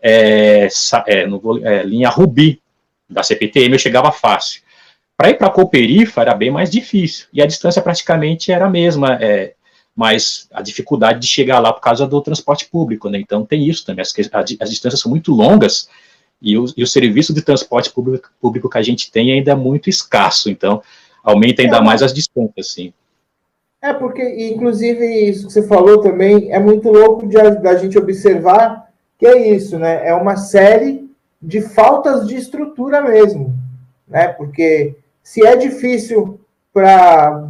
é, é, vou, é, linha Rubi da CPTM, eu chegava fácil. Para ir para Cooperifa era bem mais difícil, e a distância praticamente era a mesma, é, mas a dificuldade de chegar lá por causa do transporte público, né, então tem isso também, as, as distâncias são muito longas, e o, e o serviço de transporte público, público que a gente tem ainda é muito escasso, então aumenta ainda é, mais as distâncias, sim. É, porque, inclusive, isso que você falou também é muito louco de, da gente observar que é isso, né? É uma série de faltas de estrutura mesmo, né? Porque se é difícil para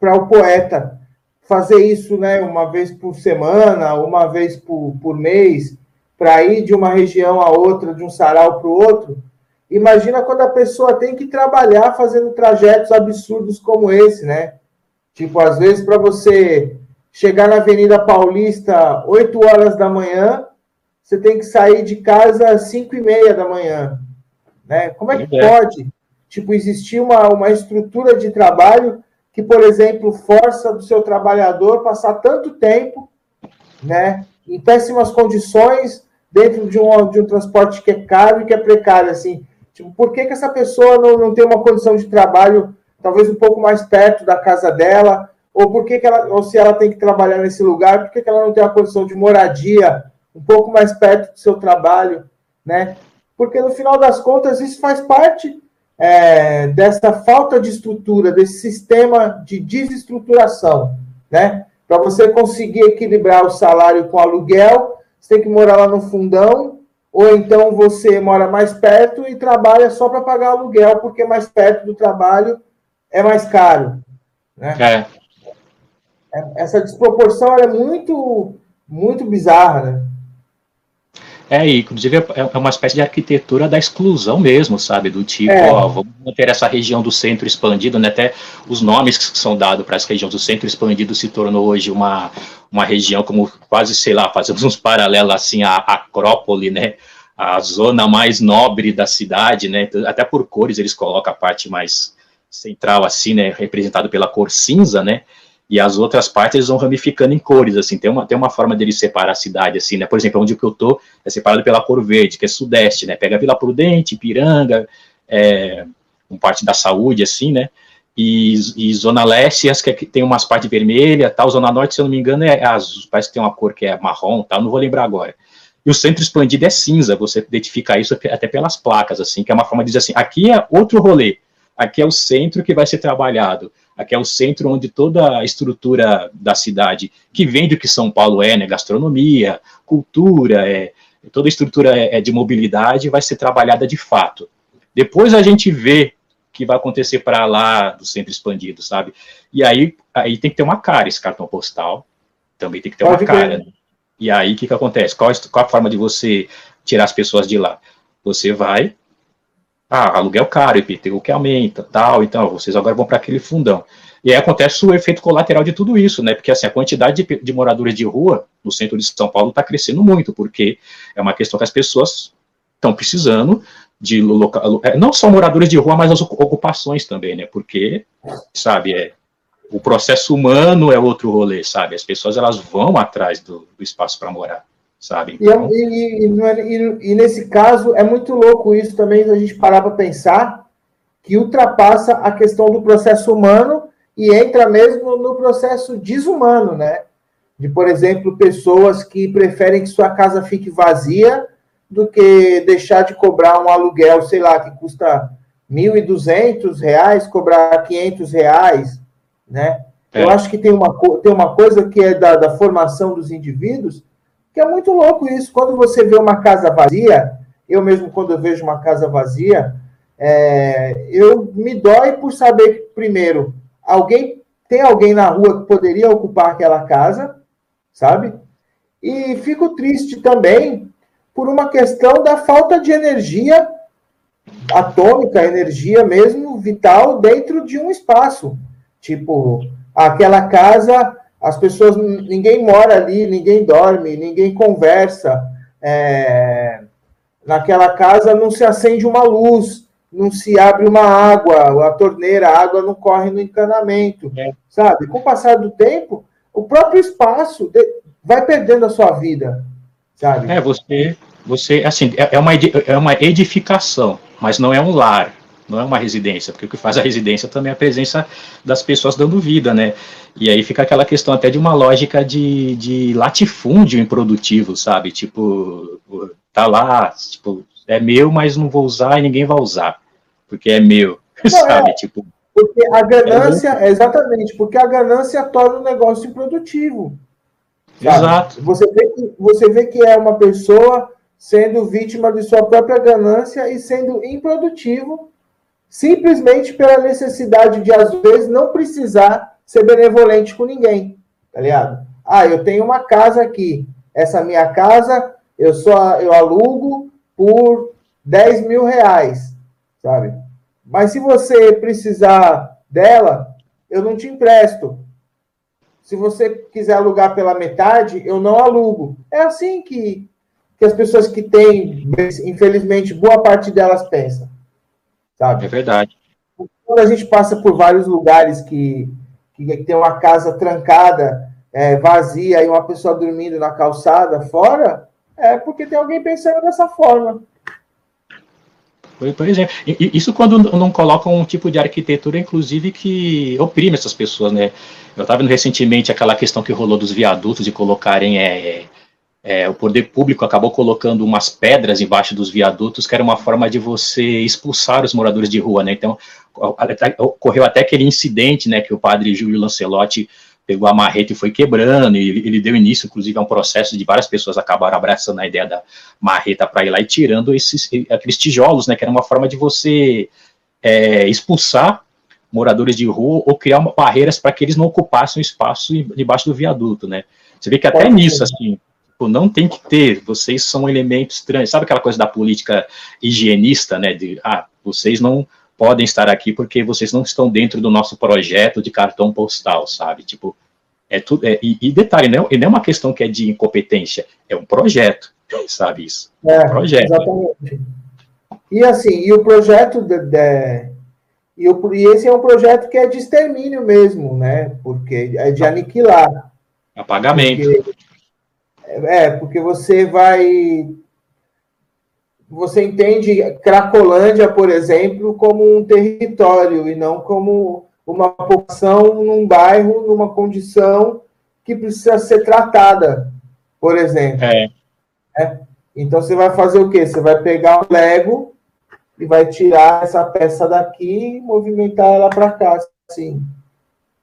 o poeta fazer isso, né, uma vez por semana, uma vez por, por mês, para ir de uma região a outra, de um sarau para o outro, imagina quando a pessoa tem que trabalhar fazendo trajetos absurdos como esse, né? Tipo, às vezes, para você chegar na Avenida Paulista 8 horas da manhã, você tem que sair de casa às 5 e meia da manhã. Né? Como é que é. pode tipo, existir uma, uma estrutura de trabalho que, por exemplo, força do seu trabalhador passar tanto tempo né, em péssimas condições dentro de um, de um transporte que é caro e que é precário, assim. Tipo, por que, que essa pessoa não, não tem uma condição de trabalho talvez um pouco mais perto da casa dela, ou por que, que ela, ou se ela tem que trabalhar nesse lugar, por que, que ela não tem uma condição de moradia um pouco mais perto do seu trabalho, né? Porque no final das contas isso faz parte é, dessa falta de estrutura, desse sistema de desestruturação, né? Para você conseguir equilibrar o salário com o aluguel, você tem que morar lá no fundão, ou então você mora mais perto e trabalha só para pagar aluguel, porque mais perto do trabalho é mais caro. Né? É. essa desproporção é muito, muito bizarra, né? É, inclusive é, é uma espécie de arquitetura da exclusão mesmo, sabe? Do tipo, é. ó, vamos manter essa região do centro expandido, né? Até os nomes que são dados para essa região do centro expandido se tornou hoje uma, uma região como quase, sei lá, fazemos uns paralelos assim à Acrópole, né? A zona mais nobre da cidade, né? Até por cores eles colocam a parte mais central assim, né? Representado pela cor cinza, né? E as outras partes eles vão ramificando em cores, assim, tem uma, tem uma forma deles separar a cidade, assim, né, por exemplo, onde eu tô é separado pela cor verde, que é sudeste, né, pega Vila Prudente, Piranga, é, um parte da saúde, assim, né, e, e zona leste, as que tem umas partes vermelhas, tal, zona norte, se eu não me engano, é azul, parece que tem uma cor que é marrom, tal, não vou lembrar agora. E o centro expandido é cinza, você identifica isso até pelas placas, assim, que é uma forma de dizer assim, aqui é outro rolê, aqui é o centro que vai ser trabalhado, Aqui é o centro onde toda a estrutura da cidade, que vem do que São Paulo é, né, gastronomia, cultura, é, toda a estrutura é, é de mobilidade vai ser trabalhada de fato. Depois a gente vê o que vai acontecer para lá do centro expandido, sabe? E aí, aí tem que ter uma cara esse cartão postal, também tem que ter Pode uma cara. Né? E aí o que, que acontece? Qual, qual a forma de você tirar as pessoas de lá? Você vai ah, aluguel caro, IPTU que aumenta, tal, então vocês agora vão para aquele fundão. E aí acontece o efeito colateral de tudo isso, né? Porque assim, a quantidade de, de moradores de rua no centro de São Paulo está crescendo muito, porque é uma questão que as pessoas estão precisando de local, é, não só moradores de rua, mas as ocupações também, né? Porque, sabe, é, o processo humano é outro rolê, sabe? As pessoas elas vão atrás do, do espaço para morar sabe? É então... E, e, e, e, nesse caso é muito louco isso também, a gente parar para pensar que ultrapassa a questão do processo humano e entra mesmo no processo desumano, né? De, por exemplo, pessoas que preferem que sua casa fique vazia do que deixar de cobrar um aluguel, sei lá, que custa R$ 1.200, cobrar R$ reais, né? É. Eu acho que tem uma, tem uma coisa que é da, da formação dos indivíduos, que é muito louco isso. Quando você vê uma casa vazia, eu mesmo quando eu vejo uma casa vazia, é, eu me dói por saber que, primeiro, alguém tem alguém na rua que poderia ocupar aquela casa, sabe? E fico triste também por uma questão da falta de energia atômica, energia mesmo vital dentro de um espaço. Tipo, aquela casa as pessoas, ninguém mora ali, ninguém dorme, ninguém conversa. É, naquela casa não se acende uma luz, não se abre uma água, a torneira, a água não corre no encanamento, é. sabe? Com o passar do tempo, o próprio espaço vai perdendo a sua vida, sabe? É, você, você assim, é, é uma, é uma edificação, mas não é um lar não é uma residência, porque o que faz a residência também é a presença das pessoas dando vida, né? E aí fica aquela questão até de uma lógica de, de latifúndio improdutivo, sabe? Tipo, tá lá, tipo, é meu, mas não vou usar e ninguém vai usar, porque é meu, não, sabe? É, tipo. Porque a ganância, é exatamente, porque a ganância torna o negócio improdutivo. Sabe? Exato. Você vê, que, você vê que é uma pessoa sendo vítima de sua própria ganância e sendo improdutivo simplesmente pela necessidade de, às vezes, não precisar ser benevolente com ninguém, tá ligado? Ah, eu tenho uma casa aqui, essa minha casa eu só eu alugo por 10 mil reais, sabe? Mas se você precisar dela, eu não te empresto. Se você quiser alugar pela metade, eu não alugo. É assim que, que as pessoas que têm, infelizmente, boa parte delas pensam. Sabe? É verdade. Quando a gente passa por vários lugares que, que tem uma casa trancada, é, vazia, e uma pessoa dormindo na calçada fora, é porque tem alguém pensando dessa forma. Por exemplo, isso quando não colocam um tipo de arquitetura, inclusive, que oprime essas pessoas, né? Eu estava vendo recentemente aquela questão que rolou dos viadutos de colocarem é, é, o poder público acabou colocando umas pedras embaixo dos viadutos, que era uma forma de você expulsar os moradores de rua, né? Então, ocorreu até aquele incidente, né, que o padre Júlio Lancelotti pegou a marreta e foi quebrando, e ele, deu início, inclusive, a um processo de várias pessoas acabaram abraçando a ideia da marreta para ir lá e tirando esses, aqueles tijolos, né, que era uma forma de você é, expulsar moradores de rua ou criar uma, barreiras para que eles não ocupassem o espaço debaixo do viaduto, né. Você vê que até nisso, assim, não tem que ter, vocês são elementos estranhos. Sabe aquela coisa da política higienista, né? De, ah, vocês não podem estar aqui porque vocês não estão dentro do nosso projeto de cartão postal, sabe? Tipo, é tudo. É, e, e, detalhe, não, e não é uma questão que é de incompetência, é um projeto, sabe isso? É, um projeto. Exatamente. E assim, e o projeto de, de, e, o, e esse é um projeto que é de extermínio mesmo, né? Porque é de aniquilar. Apagamento. Porque, é, porque você vai. Você entende Cracolândia, por exemplo, como um território e não como uma população num bairro, numa condição que precisa ser tratada, por exemplo. É. É. Então você vai fazer o quê? Você vai pegar o Lego e vai tirar essa peça daqui e movimentar ela para cá, assim,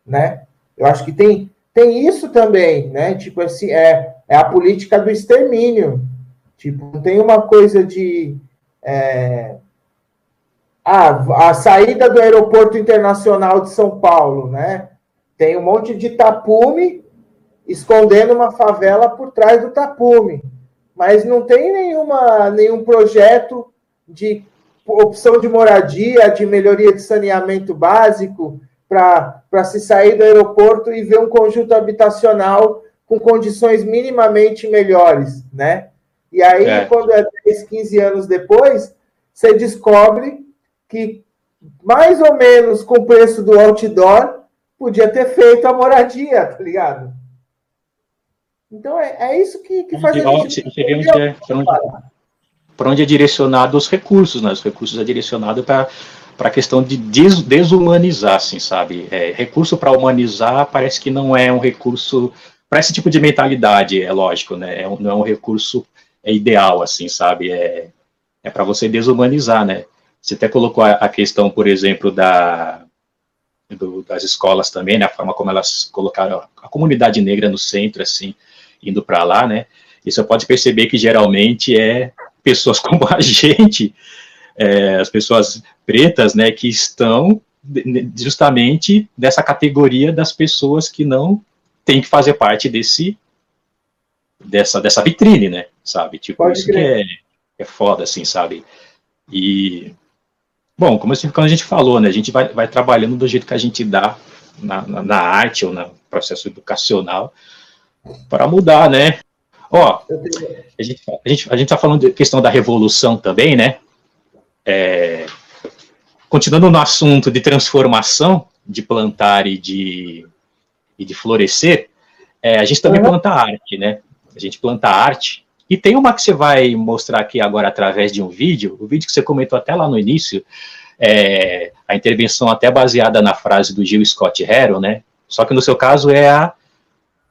né? Eu acho que tem tem isso também, né? Tipo assim, é, é a política do extermínio. Tipo, não tem uma coisa de. É, ah, a saída do aeroporto internacional de São Paulo, né? Tem um monte de tapume escondendo uma favela por trás do tapume. Mas não tem nenhuma, nenhum projeto de opção de moradia, de melhoria de saneamento básico, para se sair do aeroporto e ver um conjunto habitacional com condições minimamente melhores, né? E aí, é. quando é 10, 15 anos depois, você descobre que mais ou menos com o preço do outdoor, podia ter feito a moradia, tá ligado? Então é, é isso que, que faz a gente. É, para onde, onde é direcionado os recursos, né? Os recursos é direcionado para para a questão de des desumanizar, assim, sabe? É, recurso para humanizar parece que não é um recurso para esse tipo de mentalidade, é lógico, né? É um, não é um recurso é ideal, assim, sabe? É, é para você desumanizar, né? Você até colocou a, a questão, por exemplo, da, do, das escolas também, né? A forma como elas colocaram a comunidade negra no centro, assim, indo para lá, né? E você pode perceber que geralmente é pessoas como a gente é, as pessoas pretas, né, que estão justamente dessa categoria das pessoas que não têm que fazer parte desse dessa dessa vitrine, né, sabe? Tipo Pode isso que é, é foda, assim, sabe? E bom, como assim, quando a gente falou, né, a gente vai, vai trabalhando do jeito que a gente dá na, na, na arte ou no processo educacional para mudar, né? Ó, a gente, a gente, a gente tá falando de questão da revolução também, né? É, continuando no assunto de transformação, de plantar e de, e de florescer, é, a gente também uhum. planta arte, né? A gente planta arte. E tem uma que você vai mostrar aqui agora através de um vídeo, o vídeo que você comentou até lá no início, é, a intervenção até baseada na frase do Gil Scott Heron, né? Só que no seu caso é a,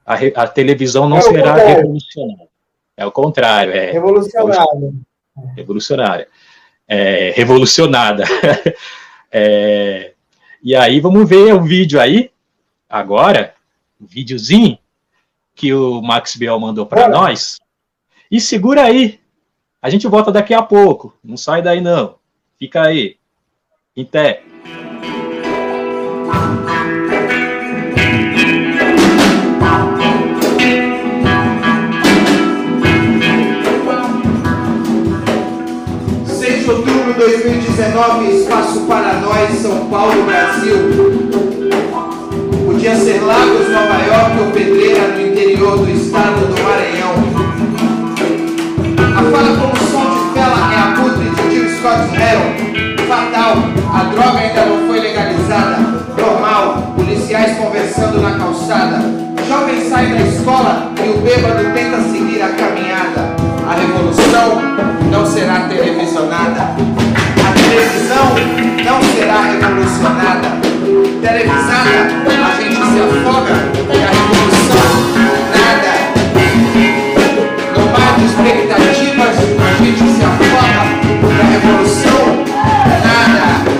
a, a televisão não é será revolucionária. É o contrário. É revolucionária. Revolucionária é, revolucionada. é, e aí vamos ver o vídeo aí, agora, videozinho que o Max Biel mandou para nós. E segura aí, a gente volta daqui a pouco, não sai daí não, fica aí, em pé. de outubro de 2019, Espaço para Nós, São Paulo, Brasil podia ser Lagos, Nova York ou Pedreira no interior do estado do Maranhão. A fala como som de tela é a putre de Jill Scott Heron. Fatal, a droga ainda não foi legalizada. Normal, policiais conversando na calçada. Jovem sai da escola e o bêbado tenta seguir a caminhada. A revolução não será televisionada. A televisão não será revolucionada. Televisada, a gente se afoga e a revolução nada. No mar de expectativas, a gente se afoga e a revolução nada.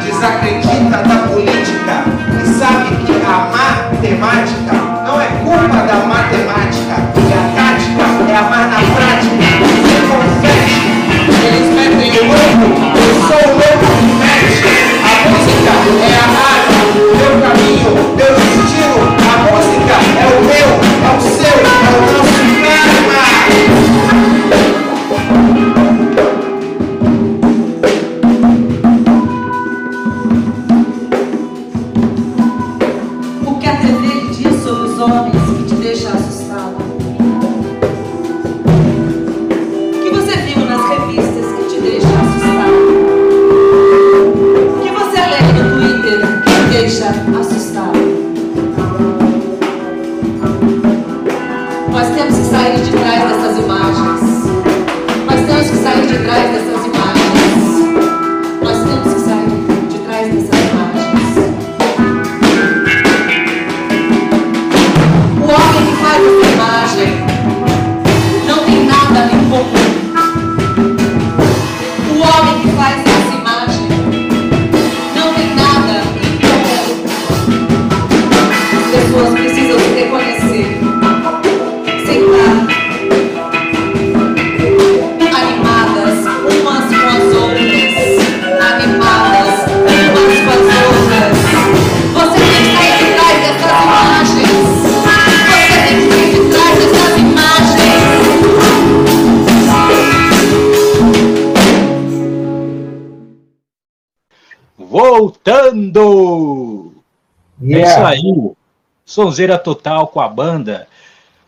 Desacredita da política e sabe que a matemática não é culpa da matemática. E a tática é amar na prática. Se confete, eles metem o louco, eu sou o louco que mete. A música é a rádio, meu caminho, meu destino. A música é o meu, é o seu, é o nosso Voltando! É isso Yeah. aí. Sonzeira total com a banda.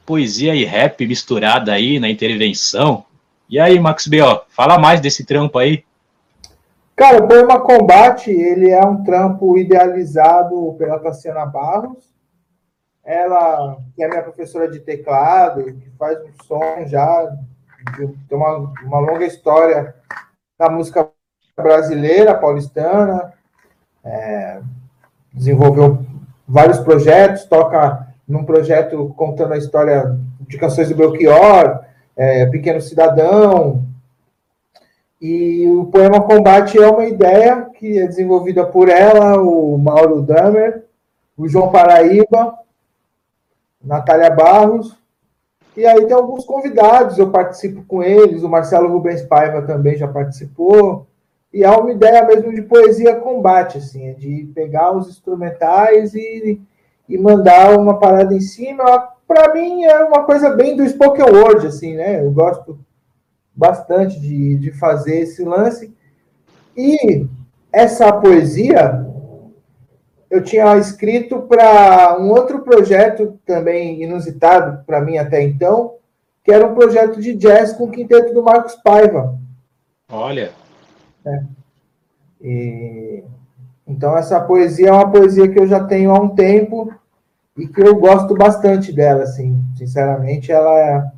Poesia e rap misturada aí na intervenção. E aí, Max B.O., fala mais desse trampo aí. Cara, o Poema Combate, ele é um trampo idealizado pela Tassiana Barros. Ela, que é minha professora de teclado, que faz um som já, tem uma, uma longa história na música brasileira, paulistana. É, desenvolveu vários projetos, toca num projeto contando a história de canções do Belchior, é, Pequeno Cidadão, e o poema Combate é uma ideia que é desenvolvida por ela, o Mauro Damer, o João Paraíba, Natália Barros, e aí tem alguns convidados, eu participo com eles, o Marcelo Rubens Paiva também já participou, e é uma ideia mesmo de poesia combate, assim, é de pegar os instrumentais e, e mandar uma parada em cima. Para mim é uma coisa bem do spoken word, assim, né? Eu gosto bastante de, de fazer esse lance. E essa poesia eu tinha escrito para um outro projeto também inusitado para mim até então, que era um projeto de jazz com o quinteto do Marcos Paiva. Olha, E, então essa poesia é uma poesia que eu já tenho há um tempo e que eu gosto bastante dela, assim, sinceramente, ela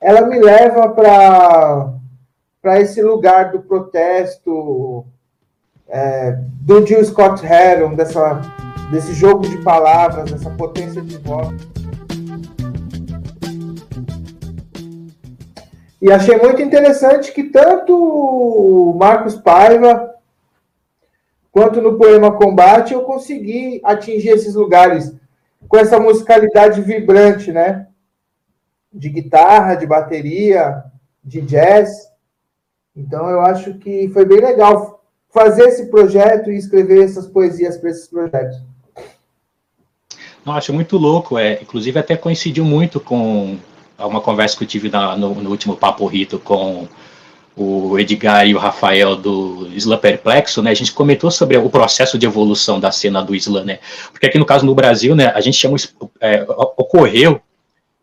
ela me leva para para esse lugar do protesto é, do Jill Scott Heron, dessa desse jogo de palavras, dessa potência de voz. E achei muito interessante que tanto Marcos Paiva quanto no poema Combate eu consegui atingir esses lugares com essa musicalidade vibrante, né? De guitarra, de bateria, de jazz. Então eu acho que foi bem legal fazer esse projeto e escrever essas poesias para esses projetos. não, acho muito louco. É, inclusive até coincidiu muito com uma conversa que eu tive na, no, no, último Papo Rito com o Edgar e o Rafael do Islã Perplexo, né, a gente comentou sobre o processo de evolução da cena do Islã, né, porque aqui no caso no Brasil, né, a gente chama, é, ocorreu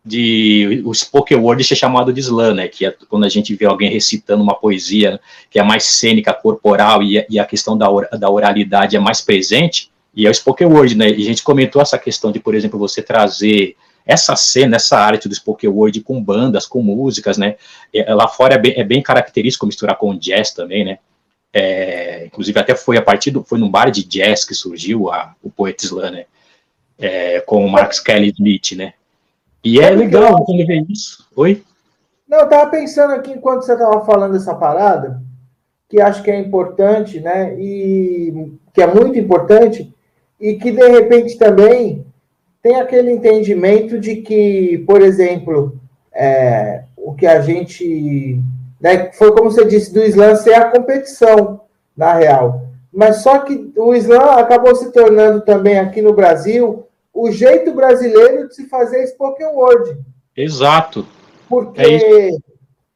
de o spoken word ser chamado de slam, né, que é quando a gente vê alguém recitando uma poesia que é mais cênica, corporal, e, e a questão da, da oralidade é mais presente, e é o spoken word, né, e a gente comentou essa questão de, por exemplo, você trazer essa cena, essa arte do spoken word com bandas, com músicas, né? É, lá fora é bem, é bem característico misturar com jazz também, né? É, inclusive até foi a partir do foi num bar de jazz que surgiu a, o Poet Slam, né? É, com o Marcus Kelly Smith, né? E é legal quando vê isso. Oi? Não, eu tava pensando aqui enquanto você tava falando essa parada, que acho que é importante, né? E que é muito importante, e que de repente também tem aquele entendimento de que, por exemplo, é, o que a gente. Né, foi como você disse, do Islã ser a competição, na real. Mas só que o Islã acabou se tornando também aqui no Brasil o jeito brasileiro de se fazer spoken word. Exato. Porque é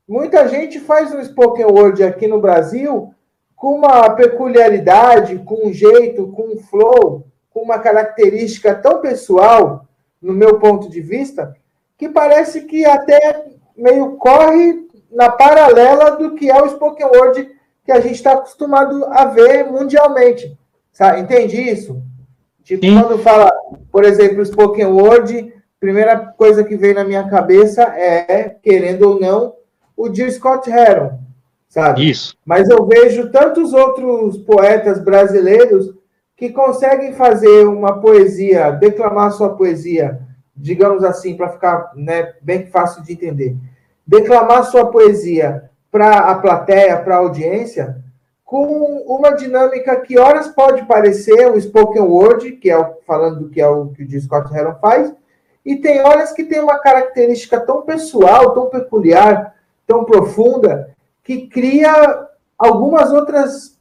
muita gente faz um spoken word aqui no Brasil com uma peculiaridade, com um jeito, com um flow, uma característica tão pessoal, no meu ponto de vista, que parece que até meio corre na paralela do que é o spoken word que a gente está acostumado a ver mundialmente. Sabe? Entende isso? Tipo, Sim. quando fala, por exemplo, spoken word, primeira coisa que vem na minha cabeça é, querendo ou não, o Jill Scott Heron, sabe? Isso. Mas eu vejo tantos outros poetas brasileiros que conseguem fazer uma poesia, declamar sua poesia, digamos assim, para ficar né, bem fácil de entender, declamar sua poesia para a plateia, para a audiência, com uma dinâmica que horas pode parecer o spoken word, que é o, falando do que é o que o Scott Heron faz, e tem horas que tem uma característica tão pessoal, tão peculiar, tão profunda, que cria algumas outras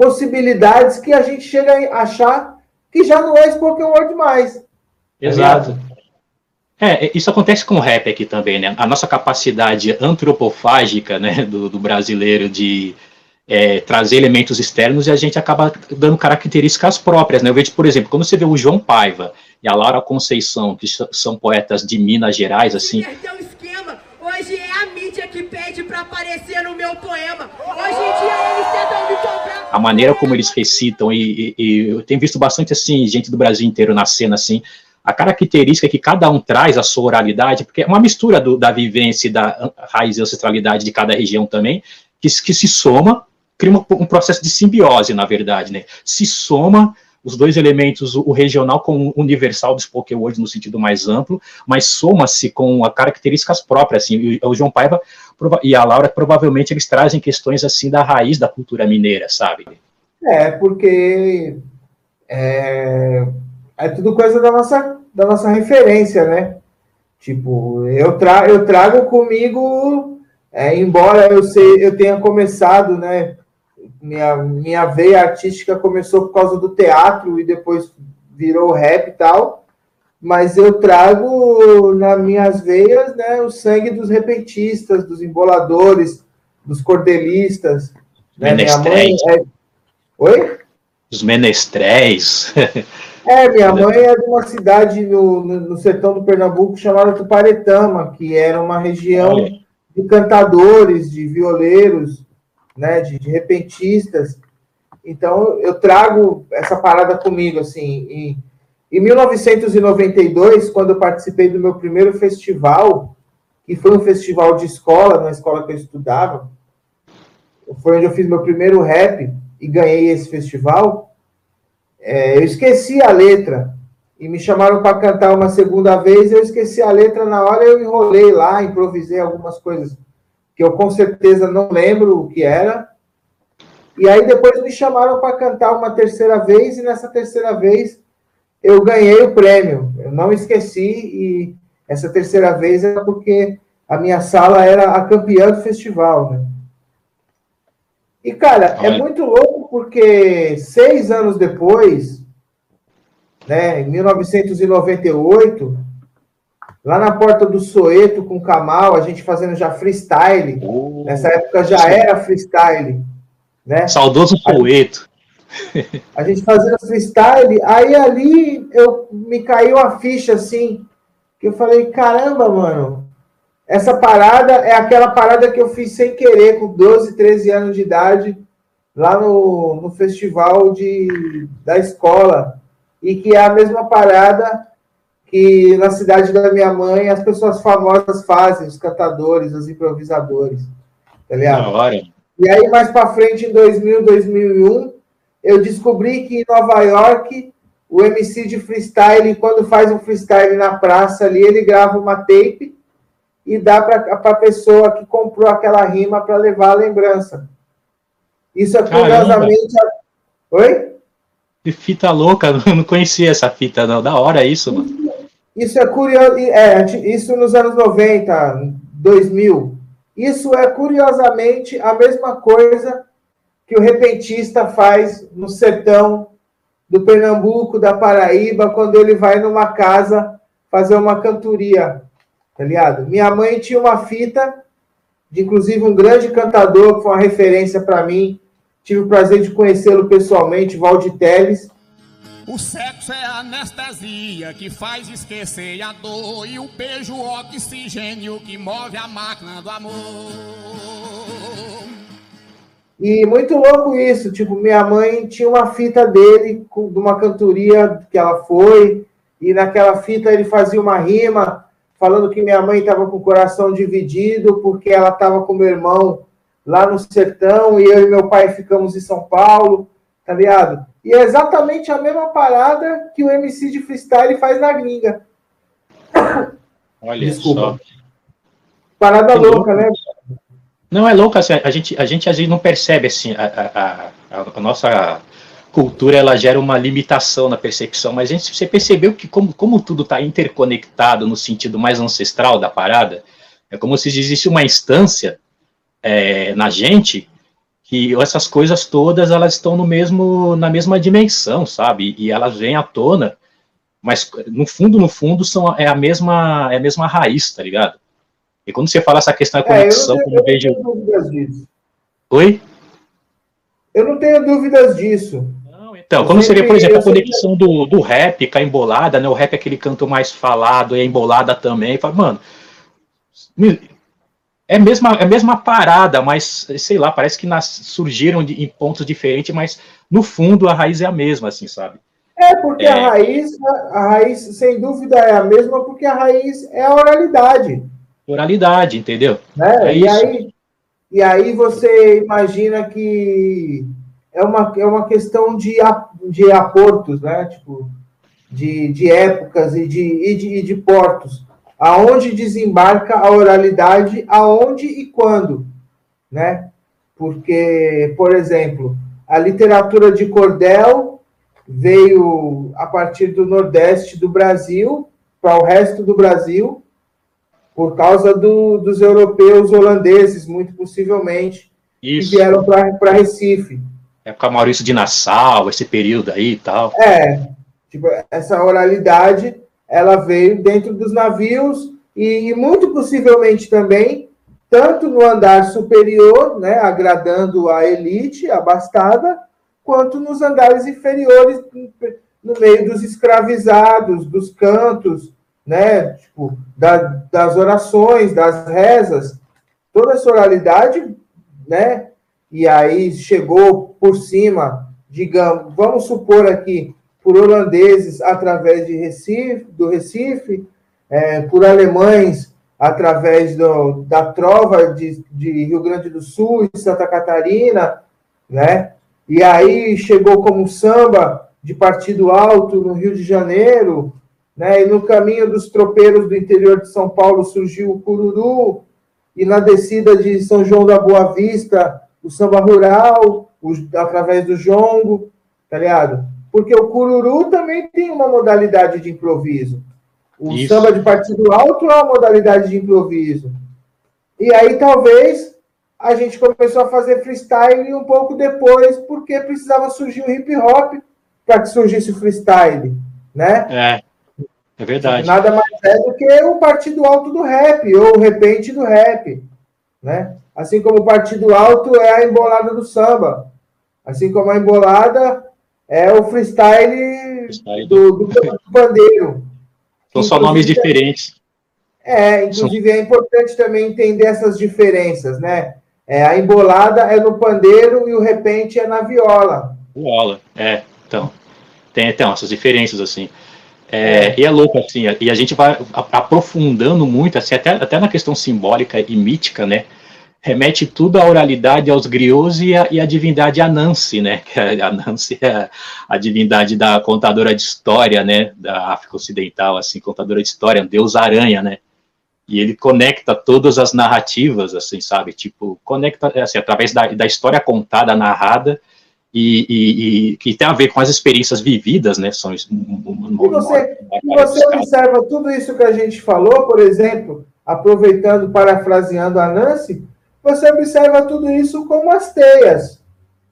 possibilidades que a gente chega a achar que já não é spoken word mais. Exato. É, isso acontece com o rap aqui também, né? A nossa capacidade antropofágica, né, do, do brasileiro de é, trazer elementos externos e a gente acaba dando características próprias, né? Eu vejo, por exemplo, quando você vê o João Paiva e a Laura Conceição, que são poetas de Minas Gerais, assim. Hoje é a mídia que pede para aparecer no meu poema. Hoje em dia eles tentam me comprar. A maneira como eles recitam, e, e, e, eu tenho visto bastante assim, gente do Brasil inteiro na cena, assim, a característica que cada um traz a sua oralidade, porque é uma mistura do, da vivência e da raiz e ancestralidade de cada região também, que, que se soma, cria um processo de simbiose, na verdade, né? Se soma os dois elementos, o regional com o universal do spoken word no sentido mais amplo, mas soma-se com características próprias, assim, o João Paiva e a Laura, provavelmente eles trazem questões, assim, da raiz da cultura mineira, sabe? É, porque é, é tudo coisa da nossa, da nossa referência, né? Tipo, eu, tra eu trago comigo, é, embora eu, sei, eu tenha começado, né, minha, minha veia artística começou por causa do teatro e depois virou rap e tal, mas eu trago nas minhas veias né, o sangue dos repentistas, dos emboladores, dos cordelistas. Né? Mãe é... Oi? Os menestréis. é, minha mãe é de uma cidade no, no, no sertão do Pernambuco chamada Tuparetama, que era uma região Olha. de cantadores, de violeiros, né, de, de repentistas. Então, eu trago essa parada comigo, assim. E, em 1992, quando eu participei do meu primeiro festival, que foi um festival de escola, na escola que eu estudava, foi onde eu fiz meu primeiro rap e ganhei esse festival. É, eu esqueci a letra e me chamaram para cantar uma segunda vez. Eu esqueci a letra na hora, eu enrolei lá, improvisei algumas coisas que eu com certeza não lembro o que era. E aí depois me chamaram para cantar uma terceira vez, e nessa terceira vez eu ganhei o prêmio. Eu não esqueci, e essa terceira vez era porque a minha sala era a campeã do festival, né? E, cara, é muito louco porque seis anos depois, né, em 1998, lá na porta do Soeto com o Kamal, a gente fazendo já freestyle. Oh, Nessa época já era freestyle, né? Saudoso Soeto. A gente fazendo freestyle, aí ali eu me caiu a ficha assim, que eu falei, caramba, mano, essa parada é aquela parada que eu fiz sem querer, com 12, 13 anos de idade, lá no, no festival de, da escola. E que é a mesma parada que na cidade da minha mãe as pessoas famosas fazem, os cantadores, os improvisadores. Tá ligado? E aí, mais para frente, em 2000, 2001, eu descobri que em Nova York, o MC de freestyle, quando faz um freestyle na praça ali, ele grava uma tape e dá para a pessoa que comprou aquela rima para levar a lembrança. Isso é curiosamente. Oi? Que fita louca, eu não conhecia essa fita, não. Da hora isso, mano. Isso é curioso. É, isso nos anos 90, 2000. Isso é curiosamente a mesma coisa que o repentista faz no sertão do Pernambuco, da Paraíba, quando ele vai numa casa fazer uma cantoria, tá ligado? Minha mãe tinha uma fita, de inclusive um grande cantador, que foi uma referência para mim. Tive o prazer de conhecê-lo pessoalmente, Valdir Teles. O sexo é anestesia que faz esquecer a dor e o beijo o oxigênio que move a máquina do amor. E muito louco isso, tipo, minha mãe tinha uma fita dele de uma cantoria que ela foi, e naquela fita ele fazia uma rima falando que minha mãe estava com o coração dividido porque ela estava com meu irmão lá no sertão e eu e meu pai ficamos em São Paulo, tá ligado? E é exatamente a mesma parada que o MC de freestyle faz na gringa. Olha Desculpa. só. Parada Que louca, né? Não, é louco, assim, a gente, a gente às vezes não percebe, assim, a, a, a, a nossa cultura, ela gera uma limitação na percepção, mas a gente, você percebeu que como, como tudo está interconectado no sentido mais ancestral da parada, é como se existisse uma instância é, na gente que essas coisas todas, elas estão no mesmo, na mesma dimensão, sabe, e elas vêm à tona, mas no fundo, no fundo, são, é, a mesma, é a mesma raiz, tá ligado? E quando você fala essa questão da É, eu conexão, não, como eu vejo... eu não tenho dúvidas disso. Oi? Eu não tenho dúvidas disso. Então, quando você vê, por exemplo, a eu conexão do, do rap com a embolada, né? O rap é aquele canto mais falado e a embolada também. Fala, mano, é a mesma, é a mesma parada, mas sei lá, parece que nas, surgiram de- em pontos diferentes, mas no fundo a raiz é a mesma, assim, sabe? É, porque É. a raiz, a raiz, sem dúvida, é a mesma, porque a raiz é a oralidade. Oralidade, entendeu? Né? É e, isso. aí, e aí você imagina que é uma, é uma questão de, de aportos, né? Tipo, de, de épocas e de, e, de, e de portos. Aonde desembarca a oralidade, aonde e quando, né? Porque, por exemplo, a literatura de cordel veio a partir do Nordeste do Brasil para o resto do Brasil por causa do- dos europeus holandeses, muito possivelmente, que Isso. vieram para Recife. É com a Maurício de Nassau, esse período aí e tal. É, tipo, essa oralidade, ela veio dentro dos navios e, e muito possivelmente também, tanto no andar superior, né, agradando a elite abastada, quanto nos andares inferiores, no meio dos escravizados, dos cantos, né, tipo, da- das orações, das rezas, toda essa oralidade, né, e aí chegou por cima, digamos, vamos supor aqui, por holandeses através de Recife, do Recife, é, por alemães através do, da trova de, de Rio Grande do Sul e Santa Catarina, né? E aí chegou como samba de Partido Alto no Rio de Janeiro, né? E no caminho dos tropeiros do interior de São Paulo surgiu o cururu, e na descida de São João da Boa Vista, o samba rural, o- através do jongo, tá ligado? Porque o cururu também tem uma modalidade de improviso. O Isso. samba de partido alto é uma modalidade de improviso. E aí talvez a gente começou a fazer freestyle um pouco depois, porque precisava surgir o hip hop para que surgisse o freestyle, né? É. É verdade. Nada mais é do que o partido alto do rap, ou o repente do rap, né? Assim como o partido alto é a embolada do samba. Assim como a embolada é o freestyle, freestyle. Do, do, do pandeiro. São só nomes diferentes. É, inclusive é importante também entender essas diferenças, né? É, a embolada é no pandeiro e o repente é na viola. Viola, é. Então, tem então, essas diferenças, assim. É, é. E é louco, assim, e a gente vai aprofundando muito, assim, até, até na questão simbólica e mítica, né? Remete tudo à oralidade, aos griots e, a, e à divindade Anansi, né? A Anansi é a, a, divindade da contadora de história, né? Da África Ocidental, assim, contadora de história, um deus aranha, né? E ele conecta todas as narrativas, assim, sabe? Tipo, conecta, assim, através da, da história contada, narrada, e, e, e, que tem a ver com as experiências vividas, né? São e você, e você observa tudo isso que a gente falou, por exemplo, aproveitando, parafraseando a Nancy, você observa tudo isso como as teias.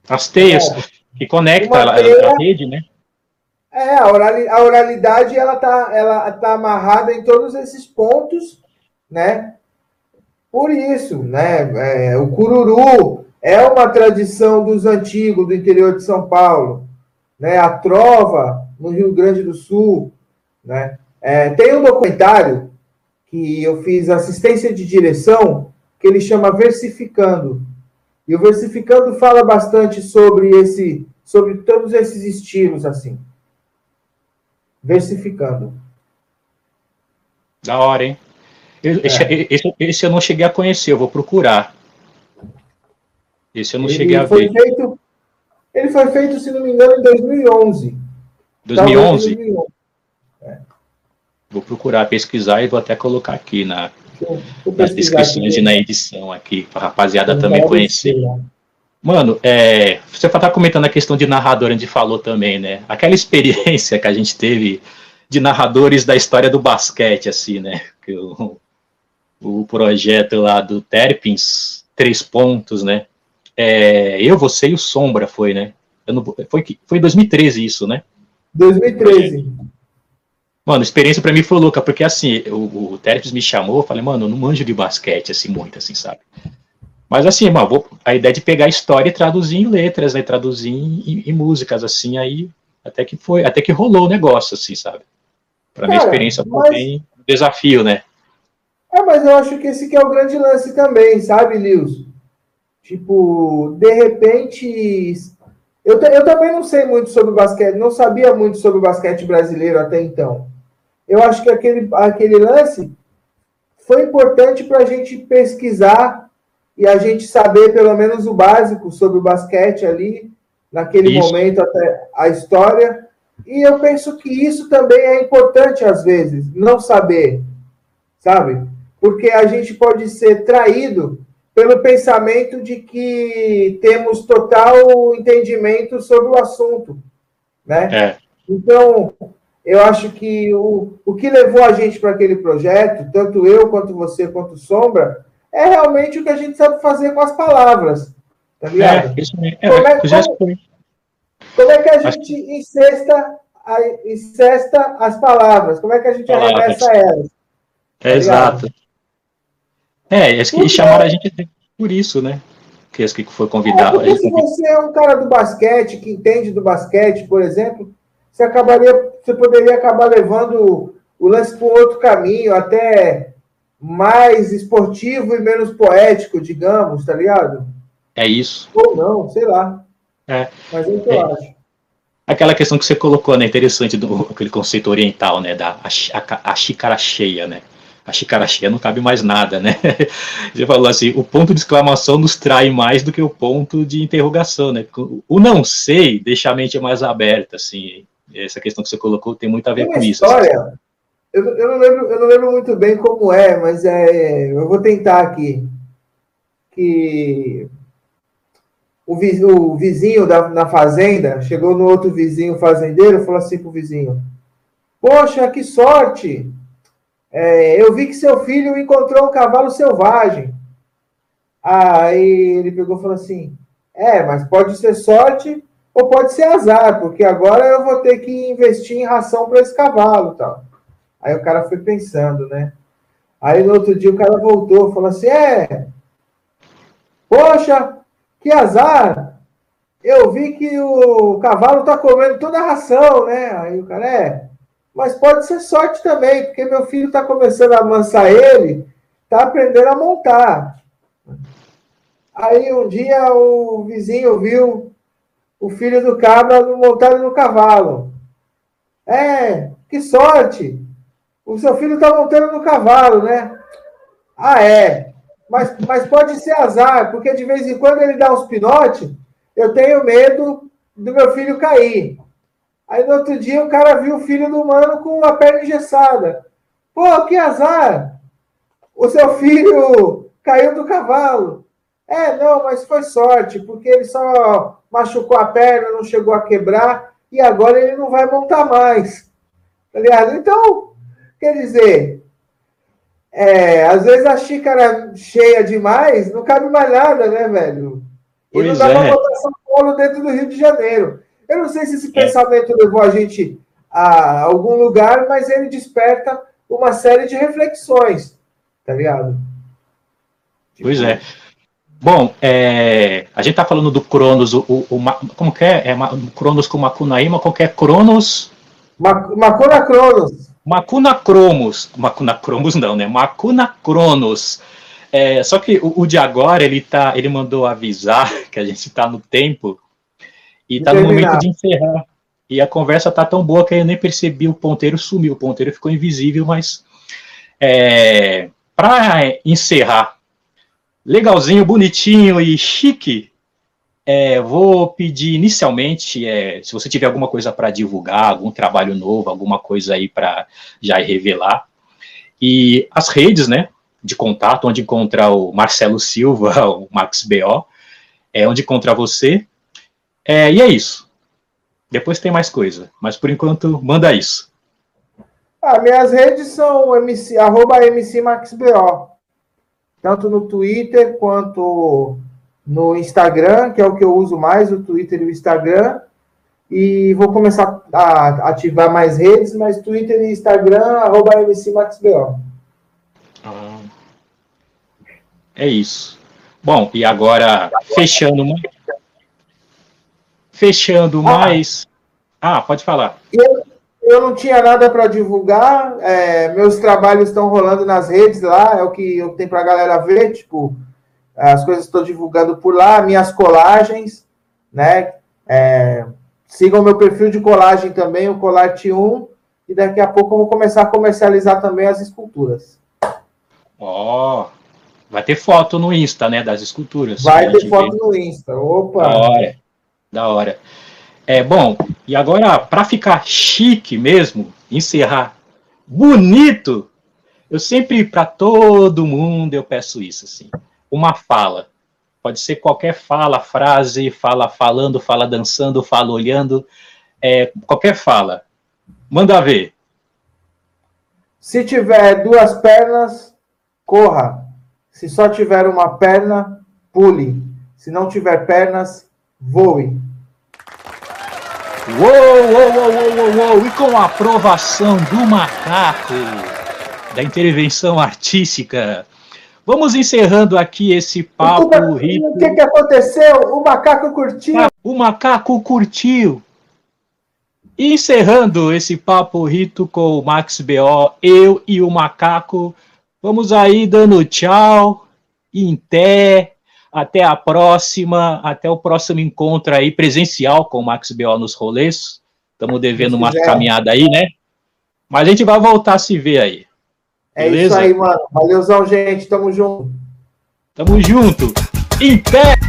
As teias, é. que conecta a, teia, a, rede, né? É, a, a oralidade ela está ela tá amarrada em todos esses pontos, né? Por isso, né? É, o cururu é uma tradição dos antigos do interior de São Paulo, né? A trova no Rio Grande do Sul, né? É, tem um documentário que eu fiz assistência de direção que ele chama Versificando. E o Versificando fala bastante sobre esse, sobre todos esses estilos assim. Versificando. Da hora, hein? Esse, é. esse, esse, eu não cheguei a conhecer, eu vou procurar. Esse eu não ele cheguei a ver. Feito, ele foi feito, se não me engano, em 2011. 2011? 2011. É. Vou procurar, pesquisar e vou até colocar aqui na, nas descrições e na edição aqui, para a rapaziada também conhecer. Mano, é, você tá comentando a questão de narrador, a gente falou também, né? Aquela experiência que a gente teve de narradores da história do basquete, assim, né? Que o, o projeto lá do Terpins, três pontos, né? É, eu, você e o Sombra foi, né? Não, foi, foi em 2013 isso, né? 2013. Mano, a experiência para mim foi louca, porque assim, o, o Terpes me chamou, eu falei, mano, eu não manjo de basquete, assim, muito, assim, sabe? Mas assim, mano, vou, a ideia de pegar a história e traduzir em letras, né? Traduzir em, em, músicas, assim, aí até que foi, até que rolou o negócio, assim, sabe? Pra Cara, minha experiência bem um desafio, né? É, mas eu acho que esse que é o grande lance também, sabe, Lils? Tipo, de repente. Eu, eu também não sei muito sobre basquete, não sabia muito sobre o basquete brasileiro até então eu acho que aquele, aquele lance foi importante para a gente pesquisar e a gente saber pelo menos o básico sobre o basquete ali, naquele isso. momento, até a história. E eu penso que isso também é importante às vezes, não saber, sabe? Porque a gente pode ser traído pelo pensamento de que temos total entendimento sobre o assunto, né? É. Então, eu acho que o, o que levou a gente para aquele projeto, tanto eu quanto você, quanto Sombra, é realmente o que a gente sabe fazer com as palavras. Tá ligado? É, isso mesmo. É, como, é, como, como, é que a gente incesta, a, incesta as palavras? Como é que a gente palavras. arremessa elas? Tá é, exato. É, acho que chamaram a gente por isso, né? Que esse que foi convidado. É, se você é um cara do basquete, que entende do basquete, por exemplo, você acabaria, você poderia acabar levando o lance para outro caminho, até mais esportivo e menos poético, digamos, tá ligado? É isso. Ou não, sei lá. É. Mas é o que é. eu acho. Aquela questão que você colocou, né, interessante, do aquele conceito oriental, né, da a, a, a xícara cheia, né? A xícara cheia não cabe mais nada, né? Você falou assim, o ponto de exclamação nos trai mais do que o ponto de interrogação, né? O não sei deixa a mente mais aberta, assim essa questão que você colocou tem muito a ver com isso. História, assim. eu, eu, não lembro, eu não lembro muito bem como é, mas é, eu vou tentar aqui. Que o, o vizinho da, na fazenda chegou no outro vizinho fazendeiro e falou assim pro vizinho: Poxa, que sorte! É, eu vi que seu filho encontrou um cavalo selvagem. Aí ele pegou e falou assim: É, mas pode ser sorte ou pode ser azar, porque agora eu vou ter que investir em ração para esse cavalo, tal. Aí o cara foi pensando, né? Aí no outro dia o cara voltou, falou assim: é, poxa, que azar! Eu vi que o cavalo tá comendo toda a ração, né? Aí o cara é, mas pode ser sorte também, porque meu filho tá começando a amansar ele, tá aprendendo a montar. Aí um dia o vizinho viu o filho do cabra montado no cavalo. É, que sorte! O seu filho está montando no cavalo, né? Ah, é. Mas, mas pode ser azar, porque de vez em quando ele dá uns pinotes, eu tenho medo do meu filho cair. Aí no outro dia o cara viu o filho do mano com a perna engessada. Pô, que azar! O seu filho caiu do cavalo. É, não, mas foi sorte, porque ele só machucou a perna, não chegou a quebrar, e agora ele não vai montar mais. Tá ligado? Então, quer dizer, é, às vezes a xícara cheia demais não cabe mais nada, né, velho? E pois não dá é. pra botar São Paulo dentro do Rio de Janeiro. Eu não sei se esse é. pensamento levou a gente a algum lugar, mas ele desperta uma série de reflexões, tá ligado? Pois é. Bom, é, a gente está falando do Cronos, o, o, o, como que é? é Cronos com Macunaíma, qual que é? Cronos? Macuna Cronos. Macuna Cromos. Macuna Cromos não, né? Macuna Cronos. É, só que o, o, de agora, ele, tá, ele mandou avisar que a gente está no tempo e está no momento de encerrar. E a conversa tá tão boa que eu nem percebi, o ponteiro sumiu, o ponteiro ficou invisível, mas é, para encerrar legalzinho, bonitinho e chique, é, vou pedir inicialmente, é, se você tiver alguma coisa para divulgar, algum trabalho novo, alguma coisa aí para já revelar. E as redes, né, de contato, onde encontra o Marcelo Silva, o Max BO, é onde encontra você. É, e é isso. Depois tem mais coisa, mas por enquanto, manda isso. Ah, minhas redes são MC, arroba MCMaxBO tanto no Twitter quanto no Instagram, que é o que eu uso mais, o Twitter e o Instagram. E vou começar a ativar mais redes, mas Twitter e Instagram, arroba MCMaxBO. Ah, é isso. Bom, e agora, fechando, fechando ah, mais... Ah, pode falar. Eu, eu não tinha nada para divulgar, é, meus trabalhos estão rolando nas redes lá, é o que eu tenho para a galera ver, tipo, as coisas estou divulgando por lá, minhas colagens, né? É, sigam meu perfil de colagem também, o Colarte 1, e daqui a pouco eu vou começar a comercializar também as esculturas. Ó, oh, vai ter foto no Insta, né, das esculturas. Vai ter foto no Insta, opa! Da hora, da hora. É bom, e agora para ficar chique mesmo, encerrar bonito, eu sempre para todo mundo eu peço isso assim, uma fala. Pode ser qualquer fala, frase, fala falando, fala dançando, fala olhando, é, qualquer fala. Manda ver. Se tiver duas pernas, corra. Se só tiver uma perna, pule. Se não tiver pernas, voe. Uou, uou, uou, uou, uou, e com a aprovação do macaco, da intervenção artística. Vamos encerrando aqui esse papo. O, o que, que aconteceu? O macaco curtiu. O macaco curtiu. Encerrando esse papo rito com o Max BO, eu e o macaco. Vamos aí dando tchau, em té, até a próxima, até o próximo encontro aí presencial com o Max BO nos rolês. Estamos devendo uma caminhada aí, né? Mas a gente vai voltar a se ver aí. É Beleza? isso aí, mano. Valeuzão, gente. Tamo junto. Tamo junto. Em pé!